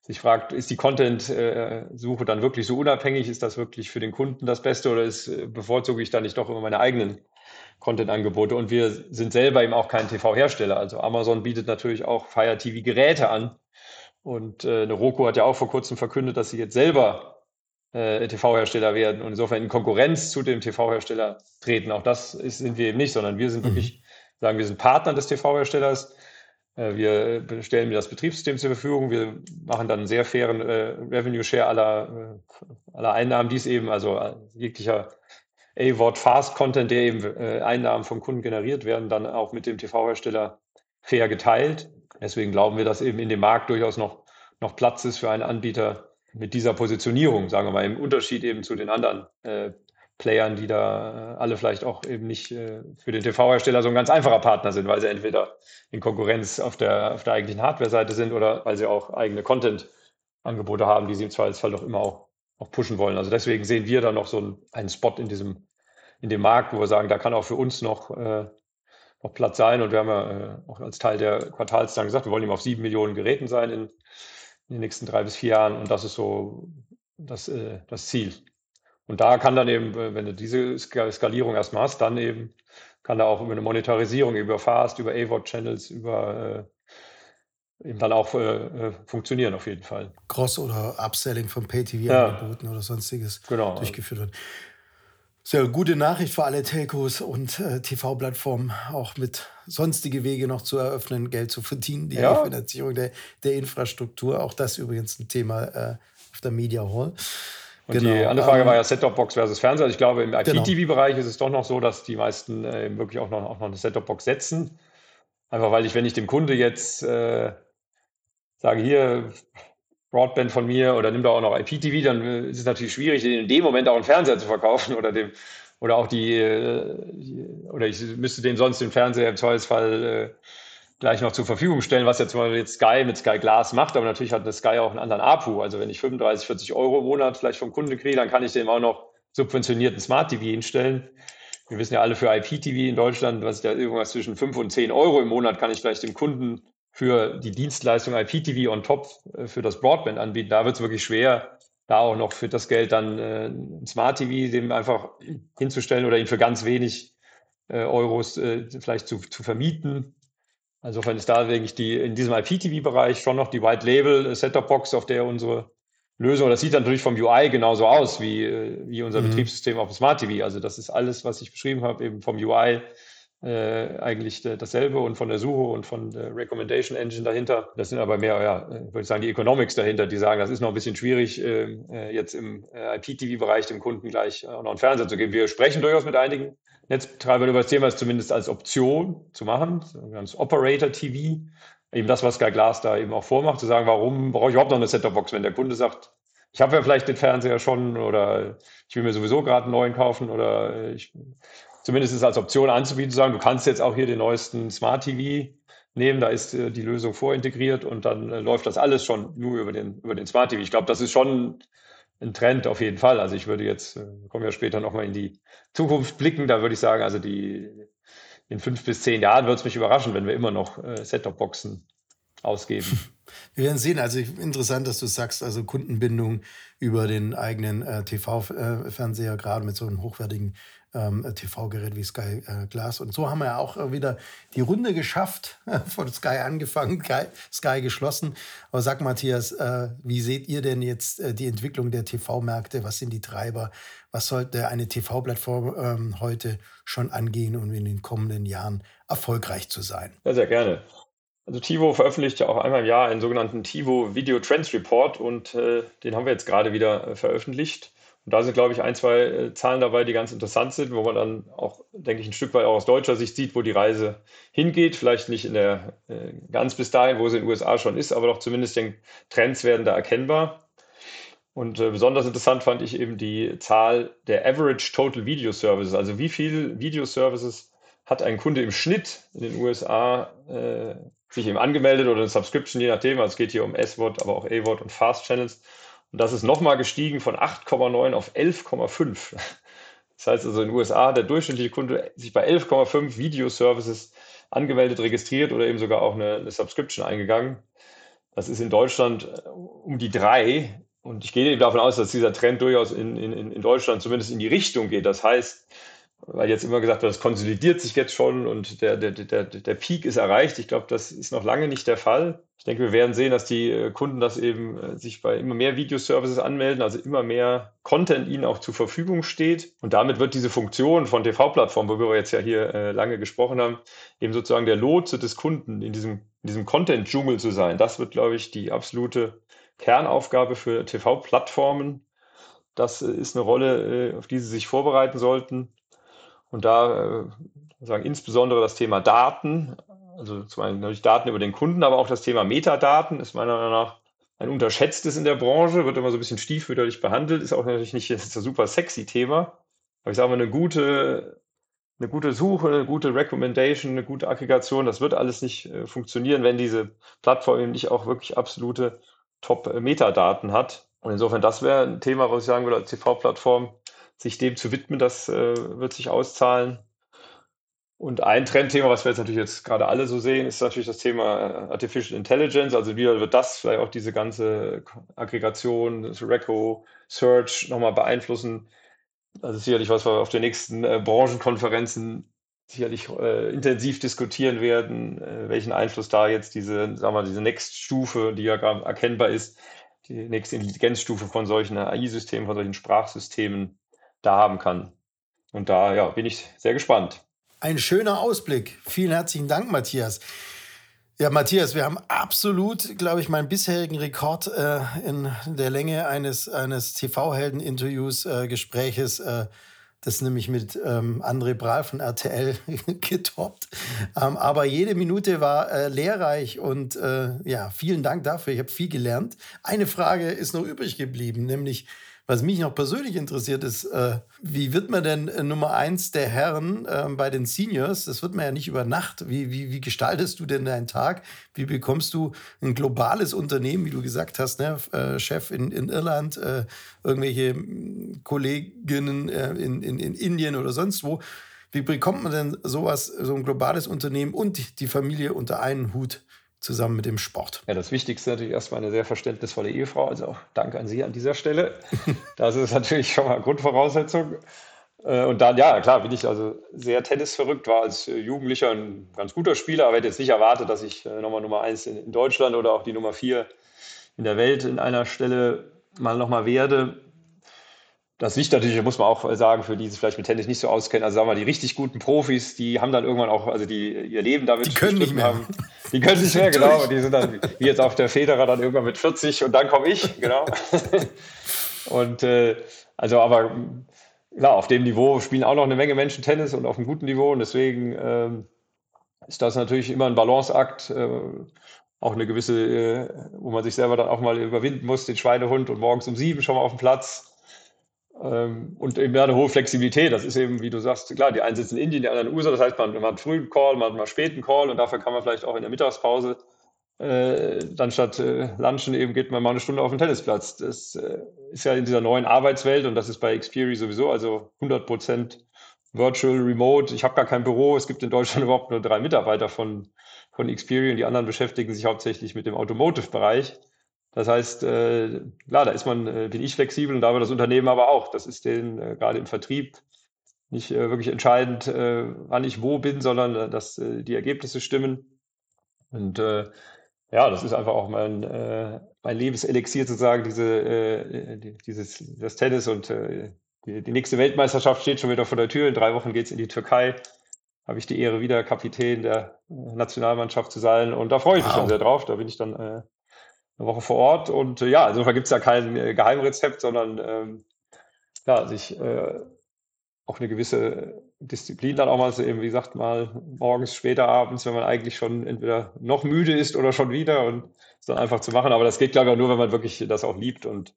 sich fragt, ist die Content-Suche dann wirklich so unabhängig? Ist das wirklich für den Kunden das Beste oder ist, äh, bevorzuge ich dann nicht doch immer meine eigenen Content-Angebote? Und wir sind selber eben auch kein TV-Hersteller. Also Amazon bietet natürlich auch Fire TV-Geräte an. Und äh, eine Roku hat ja auch vor kurzem verkündet, dass sie jetzt selber äh, TV-Hersteller werden und insofern in Konkurrenz zu dem TV-Hersteller treten. Auch das ist, sind wir eben nicht, sondern wir sind mhm. wirklich, sagen wir sind Partner des TV-Herstellers wir stellen mir das Betriebssystem zur Verfügung. Wir machen dann einen sehr fairen äh, Revenue Share aller, äh, aller Einnahmen, die es eben, also äh, jeglicher A-Wort Fast Content, der eben äh, Einnahmen vom Kunden generiert werden, dann auch mit dem TV-Hersteller fair geteilt. Deswegen glauben wir, dass eben in dem Markt durchaus noch, noch Platz ist für einen Anbieter mit dieser Positionierung, sagen wir mal, im Unterschied eben zu den anderen äh, Playern, die da alle vielleicht auch eben nicht äh, für den TV-Hersteller so ein ganz einfacher Partner sind, weil sie entweder in Konkurrenz auf der, auf der eigentlichen Hardware-Seite sind oder weil sie auch eigene Content-Angebote haben, die sie im Zweifelsfall doch immer auch, auch pushen wollen. Also deswegen sehen wir da noch so einen, einen Spot in diesem, in dem Markt, wo wir sagen, da kann auch für uns noch, äh, noch Platz sein. Und wir haben ja äh, auch als Teil der Quartalszahlen gesagt, wir wollen eben auf sieben Millionen Geräten sein in, in den nächsten drei bis vier Jahren. Und das ist so das, äh, das Ziel. Und da kann dann eben, wenn du diese Skalierung erstmal hast, dann eben kann da auch über eine Monetarisierung, über Fast, über AVOD-Channels, über äh, eben dann auch äh, äh, funktionieren auf jeden Fall. Cross- oder Upselling von Pay-TV-Angeboten ja. oder sonstiges genau. durchgeführt wird. Sehr gute Nachricht für alle Telcos und äh, TV-Plattformen, auch mit sonstige Wege noch zu eröffnen, Geld zu verdienen, die ja. Finanzierung der, der Infrastruktur. Auch das übrigens ein Thema äh, auf der Media Hall. Und genau. die andere Frage ähm, war ja Set-Top-Box versus Fernseher. Also ich glaube, im IPTV-Bereich genau. ist es doch noch so, dass die meisten äh, wirklich auch noch, auch noch eine Set-Top-Box setzen. Einfach weil ich, wenn ich dem Kunde jetzt äh, sage, hier Broadband von mir oder nimm da auch noch IPTV, dann äh, ist es natürlich schwierig, in dem Moment auch einen Fernseher zu verkaufen oder dem oder auch die, äh, oder ich müsste dem sonst den Fernseher im Zweifelsfall äh, gleich noch zur Verfügung stellen, was zum Beispiel jetzt Sky mit Sky Glass macht, aber natürlich hat das Sky auch einen anderen APU. Also wenn ich 35, 40 Euro im Monat vielleicht vom Kunden kriege, dann kann ich dem auch noch subventionierten Smart TV hinstellen. Wir wissen ja alle für IPTV in Deutschland, was da irgendwas zwischen 5 und 10 Euro im Monat kann ich vielleicht dem Kunden für die Dienstleistung IPTV on top äh, für das Broadband anbieten. Da wird es wirklich schwer, da auch noch für das Geld dann äh, ein Smart TV dem einfach hinzustellen oder ihn für ganz wenig äh, Euros vielleicht zu, zu vermieten. Insofern ist da, denke ich, die, in diesem IPTV-Bereich schon noch die White Label äh, Setup Box, auf der unsere Lösung, das sieht natürlich vom UI genauso aus wie, äh, wie unser mhm. Betriebssystem auf dem Smart TV. Also das ist alles, was ich beschrieben habe, eben vom UI äh, eigentlich dasselbe und von der Suche und von der Recommendation Engine dahinter. Das sind aber mehr, ja, würde ich sagen, die Economics dahinter, die sagen, das ist noch ein bisschen schwierig, ähm, äh, jetzt im äh, IPTV-Bereich dem Kunden gleich auch noch einen Fernseher zu geben. Wir sprechen durchaus mit einigen Netzbetreibern über das Thema, es zumindest als Option zu machen, ganz Operator TV, eben das, was Sky Glass da eben auch vormacht, zu sagen, warum brauche ich überhaupt noch eine Set-Top-Box, wenn der Kunde sagt, ich habe ja vielleicht den Fernseher schon oder ich will mir sowieso gerade einen neuen kaufen oder ich zumindest ist als Option anzubieten, zu sagen, du kannst jetzt auch hier den neuesten Smart TV nehmen, da ist äh, die Lösung vorintegriert und dann äh, läuft das alles schon nur über den, über den Smart TV. Ich glaube, das ist schon ein Trend auf jeden Fall. Also ich würde jetzt, äh, kommen wir später nochmal in die Zukunft blicken, da würde ich sagen, also die in fünf bis zehn Jahren wird es mich überraschen, wenn wir immer noch äh, Set-Top-Boxen ausgeben. Wir werden sehen. Also interessant, dass du sagst, also Kundenbindung über den eigenen äh, TV-Fernseher, gerade mit so einem hochwertigen ähm, TV-Gerät wie Sky äh, Glass. Und so haben wir ja auch äh, wieder die Runde geschafft, von Sky angefangen, Sky geschlossen. Aber sag Matthias, äh, wie seht ihr denn jetzt äh, die Entwicklung der TV-Märkte? Was sind die Treiber? Was sollte eine TV-Plattform ähm, heute schon angehen, um in den kommenden Jahren erfolgreich zu sein? Ja, sehr gerne. Also TiVo veröffentlicht ja auch einmal im Jahr einen sogenannten TiVo Video Trends Report und äh, den haben wir jetzt gerade wieder äh, veröffentlicht. Und da sind, glaube ich, ein, zwei äh, Zahlen dabei, die ganz interessant sind, wo man dann auch, denke ich, ein Stück weit auch aus deutscher Sicht sieht, wo die Reise hingeht. Vielleicht nicht in der äh, ganz bis dahin, wo sie in den USA schon ist, aber doch zumindest den Trends werden da erkennbar. Und äh, besonders interessant fand ich eben die Zahl der Average Total Video Services, also wie viel Video Services hat ein Kunde im Schnitt in den USA äh, sich eben angemeldet oder eine Subscription, je nachdem. Also es geht hier um SWOT, aber auch AWOT und Fast Channels. Und das ist nochmal gestiegen von 8,9 auf 11,5. Das heißt also in den USA hat der durchschnittliche Kunde sich bei 11,5 Video-Services angemeldet, registriert oder eben sogar auch eine, eine, Subscription eingegangen. Das ist in Deutschland äh, um die drei. Und ich gehe eben davon aus, dass dieser Trend durchaus in, in, in Deutschland zumindest in die Richtung geht. Das heißt, weil jetzt immer gesagt wird, das konsolidiert sich jetzt schon und der, der, der, der Peak ist erreicht. Ich glaube, das ist noch lange nicht der Fall. Ich denke, wir werden sehen, dass die äh, Kunden das eben äh, sich bei immer mehr Videoservices anmelden, also immer mehr Content ihnen auch zur Verfügung steht. Und damit wird diese Funktion von TV-Plattformen, worüber wir jetzt ja hier äh, lange gesprochen haben, eben sozusagen der Lotse des Kunden in diesem, in diesem Content-Dschungel zu sein. Das wird, glaube ich, die absolute Kernaufgabe für TV-Plattformen. Das ist eine Rolle, auf die sie sich vorbereiten sollten. Und da äh, sagen insbesondere das Thema Daten, also zum einen natürlich Daten über den Kunden, aber auch das Thema Metadaten ist meiner Meinung nach ein unterschätztes in der Branche, wird immer so ein bisschen stiefmütterlich behandelt, ist auch natürlich nicht das super sexy Thema. Aber ich sage mal, eine gute, eine gute Suche, eine gute Recommendation, eine gute Aggregation, das wird alles nicht äh, funktionieren, wenn diese Plattform eben nicht auch wirklich absolute Top-Metadaten hat. Und insofern, das wäre ein Thema, was ich sagen würde, als TV-Plattform sich dem zu widmen, das äh, wird sich auszahlen. Und ein Trendthema, was wir jetzt natürlich jetzt gerade alle so sehen, ist natürlich das Thema äh, Artificial Intelligence. Also wie wird das vielleicht auch diese ganze Aggregation, das Reco, Search nochmal beeinflussen? Das ist sicherlich was wir auf den nächsten äh, Branchenkonferenzen sicherlich äh, intensiv diskutieren werden, äh, welchen Einfluss da jetzt diese, sagen wir, diese Next-Stufe, die ja gerade erkennbar ist, die nächste Intelligenzstufe von solchen AI-Systemen, von solchen Sprachsystemen da haben kann. Und da ja, bin ich sehr gespannt. Ein schöner Ausblick. Vielen herzlichen Dank, Matthias. Ja, Matthias, wir haben absolut, glaube ich, meinen bisherigen Rekord äh, in der Länge eines, eines TV-Helden-Interviews, äh, Gespräches, äh, das nämlich mit ähm, André Brahl von RTL getoppt. Ähm, aber jede Minute war äh, lehrreich und äh, ja, vielen Dank dafür. Ich habe viel gelernt. Eine Frage ist noch übrig geblieben, nämlich was mich noch persönlich interessiert ist, äh, wie wird man denn äh, Nummer eins der Herren äh, bei den Seniors? Das wird man ja nicht über Nacht. Wie, wie, wie gestaltest du denn deinen Tag? Wie bekommst du ein globales Unternehmen, wie du gesagt hast, ne? Äh, Chef in, in Irland, äh, irgendwelche Kolleginnen äh, in, in, in Indien oder sonst wo? Wie bekommt man denn sowas, so ein globales Unternehmen und die Familie unter einen Hut? Zusammen mit dem Sport. Ja, das Wichtigste natürlich erstmal eine sehr verständnisvolle Ehefrau. Also auch Dank an Sie an dieser Stelle. Das ist natürlich schon mal Grundvoraussetzung. Äh, und dann, ja, klar, bin ich also sehr tennisverrückt, war als Jugendlicher ein ganz guter Spieler, aber hätte jetzt nicht erwartet, dass ich äh, nochmal Nummer eins in Deutschland oder auch die Nummer vier in der Welt in einer Stelle mal nochmal werde. Das liegt natürlich, muss man auch sagen, für die sich vielleicht mit Tennis nicht so auskennen. Also sagen wir mal, die richtig guten Profis, die haben dann irgendwann auch, also die ihr Leben damit die können nicht mehr. haben. Die können nicht mehr, genau. Die sind dann, wie jetzt auch der Federer, dann irgendwann mit 40 und dann komme ich, genau. und äh, also, aber klar, auf dem Niveau spielen auch noch eine Menge Menschen Tennis und auf einem guten Niveau. Und deswegen ähm, ist das natürlich immer ein Balanceakt. Äh, auch eine gewisse, äh, wo man sich selber dann auch mal überwinden muss, den Schweinehund und morgens um sieben schon mal auf dem Platz und eben eine hohe Flexibilität. Das ist eben, wie du sagst, klar, die einen sitzen in Indien, die anderen in USA. Das heißt, man, man hat frühen Call, man hat mal späten Call und dafür kann man vielleicht auch in der Mittagspause äh, dann statt äh, Lunchen eben geht man mal eine Stunde auf den Tennisplatz. Das äh, ist ja in dieser neuen Arbeitswelt und das ist bei Xperi sowieso, also 100 Prozent Virtual Remote. Ich habe gar kein Büro. Es gibt in Deutschland überhaupt nur drei Mitarbeiter von, von Xperi und die anderen beschäftigen sich hauptsächlich mit dem Automotive-Bereich. Das heißt, äh, klar, da ist man, äh, bin ich flexibel und da war das Unternehmen aber auch. Das ist den äh, gerade im Vertrieb nicht äh, wirklich entscheidend, äh, wann ich wo bin, sondern äh, dass die Ergebnisse stimmen. Und ja, das ist einfach auch mein, mein Lebenselixier sozusagen, diese, äh, dieses, das Tennis und die, die nächste Weltmeisterschaft steht schon wieder vor der Tür. In drei Wochen geht es in die Türkei. Habe ich die Ehre, wieder Kapitän der Nationalmannschaft zu sein. Und da freue ich mich wow. schon sehr drauf. Da bin ich dann eine Woche vor Ort. Und äh, ja, insofern gibt es ja kein äh, Geheimrezept, sondern ähm, ja, sich äh, auch eine gewisse Disziplin dann auch mal, so eben, wie gesagt, mal morgens, später abends, wenn man eigentlich schon entweder noch müde ist oder schon wieder und es dann einfach zu machen. Aber das geht, glaube ich, nur, wenn man wirklich das auch liebt und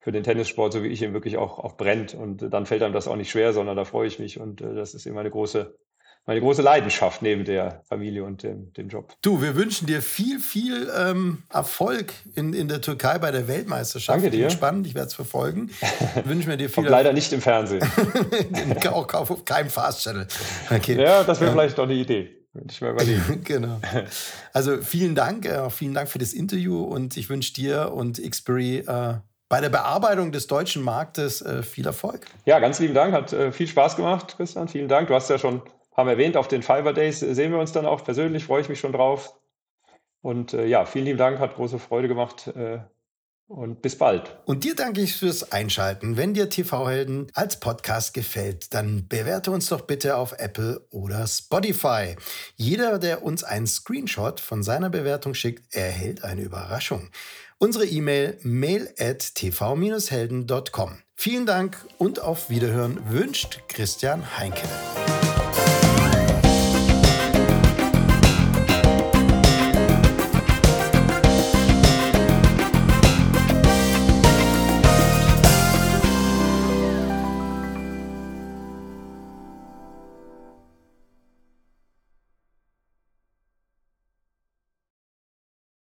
für den Tennissport, so wie ich ihn wirklich auch, auch brennt. Und dann fällt einem das auch nicht schwer, sondern da freue ich mich. Und äh, das ist eben eine große meine große Leidenschaft neben der Familie und dem, dem Job. Du, wir wünschen dir viel, viel ähm, Erfolg in, in der Türkei bei der Weltmeisterschaft. Danke dir. Spannend, ich werde es verfolgen. wünschen wir dir viel. Kommt leider nicht im Fernsehen. auch auf keinem Fast Channel. Okay. Ja, das wäre ähm, vielleicht doch eine Idee. Ich mal genau. Also vielen Dank, äh, vielen Dank für das Interview und ich wünsche dir und Xpery äh, bei der Bearbeitung des deutschen Marktes äh, viel Erfolg. Ja, ganz lieben Dank, hat äh, viel Spaß gemacht, Christian. Vielen Dank. Du hast ja schon haben erwähnt, auf den Fiber Days sehen wir uns dann auch persönlich, freue ich mich schon drauf. Und äh, ja, vielen lieben Dank, hat große Freude gemacht. Äh, und bis bald. Und dir danke ich fürs Einschalten. Wenn dir TV-Helden als Podcast gefällt, dann bewerte uns doch bitte auf Apple oder Spotify. Jeder, der uns einen Screenshot von seiner Bewertung schickt, erhält eine Überraschung. Unsere E-Mail mail at tv-helden.com. Vielen Dank und auf Wiederhören wünscht Christian Heinke.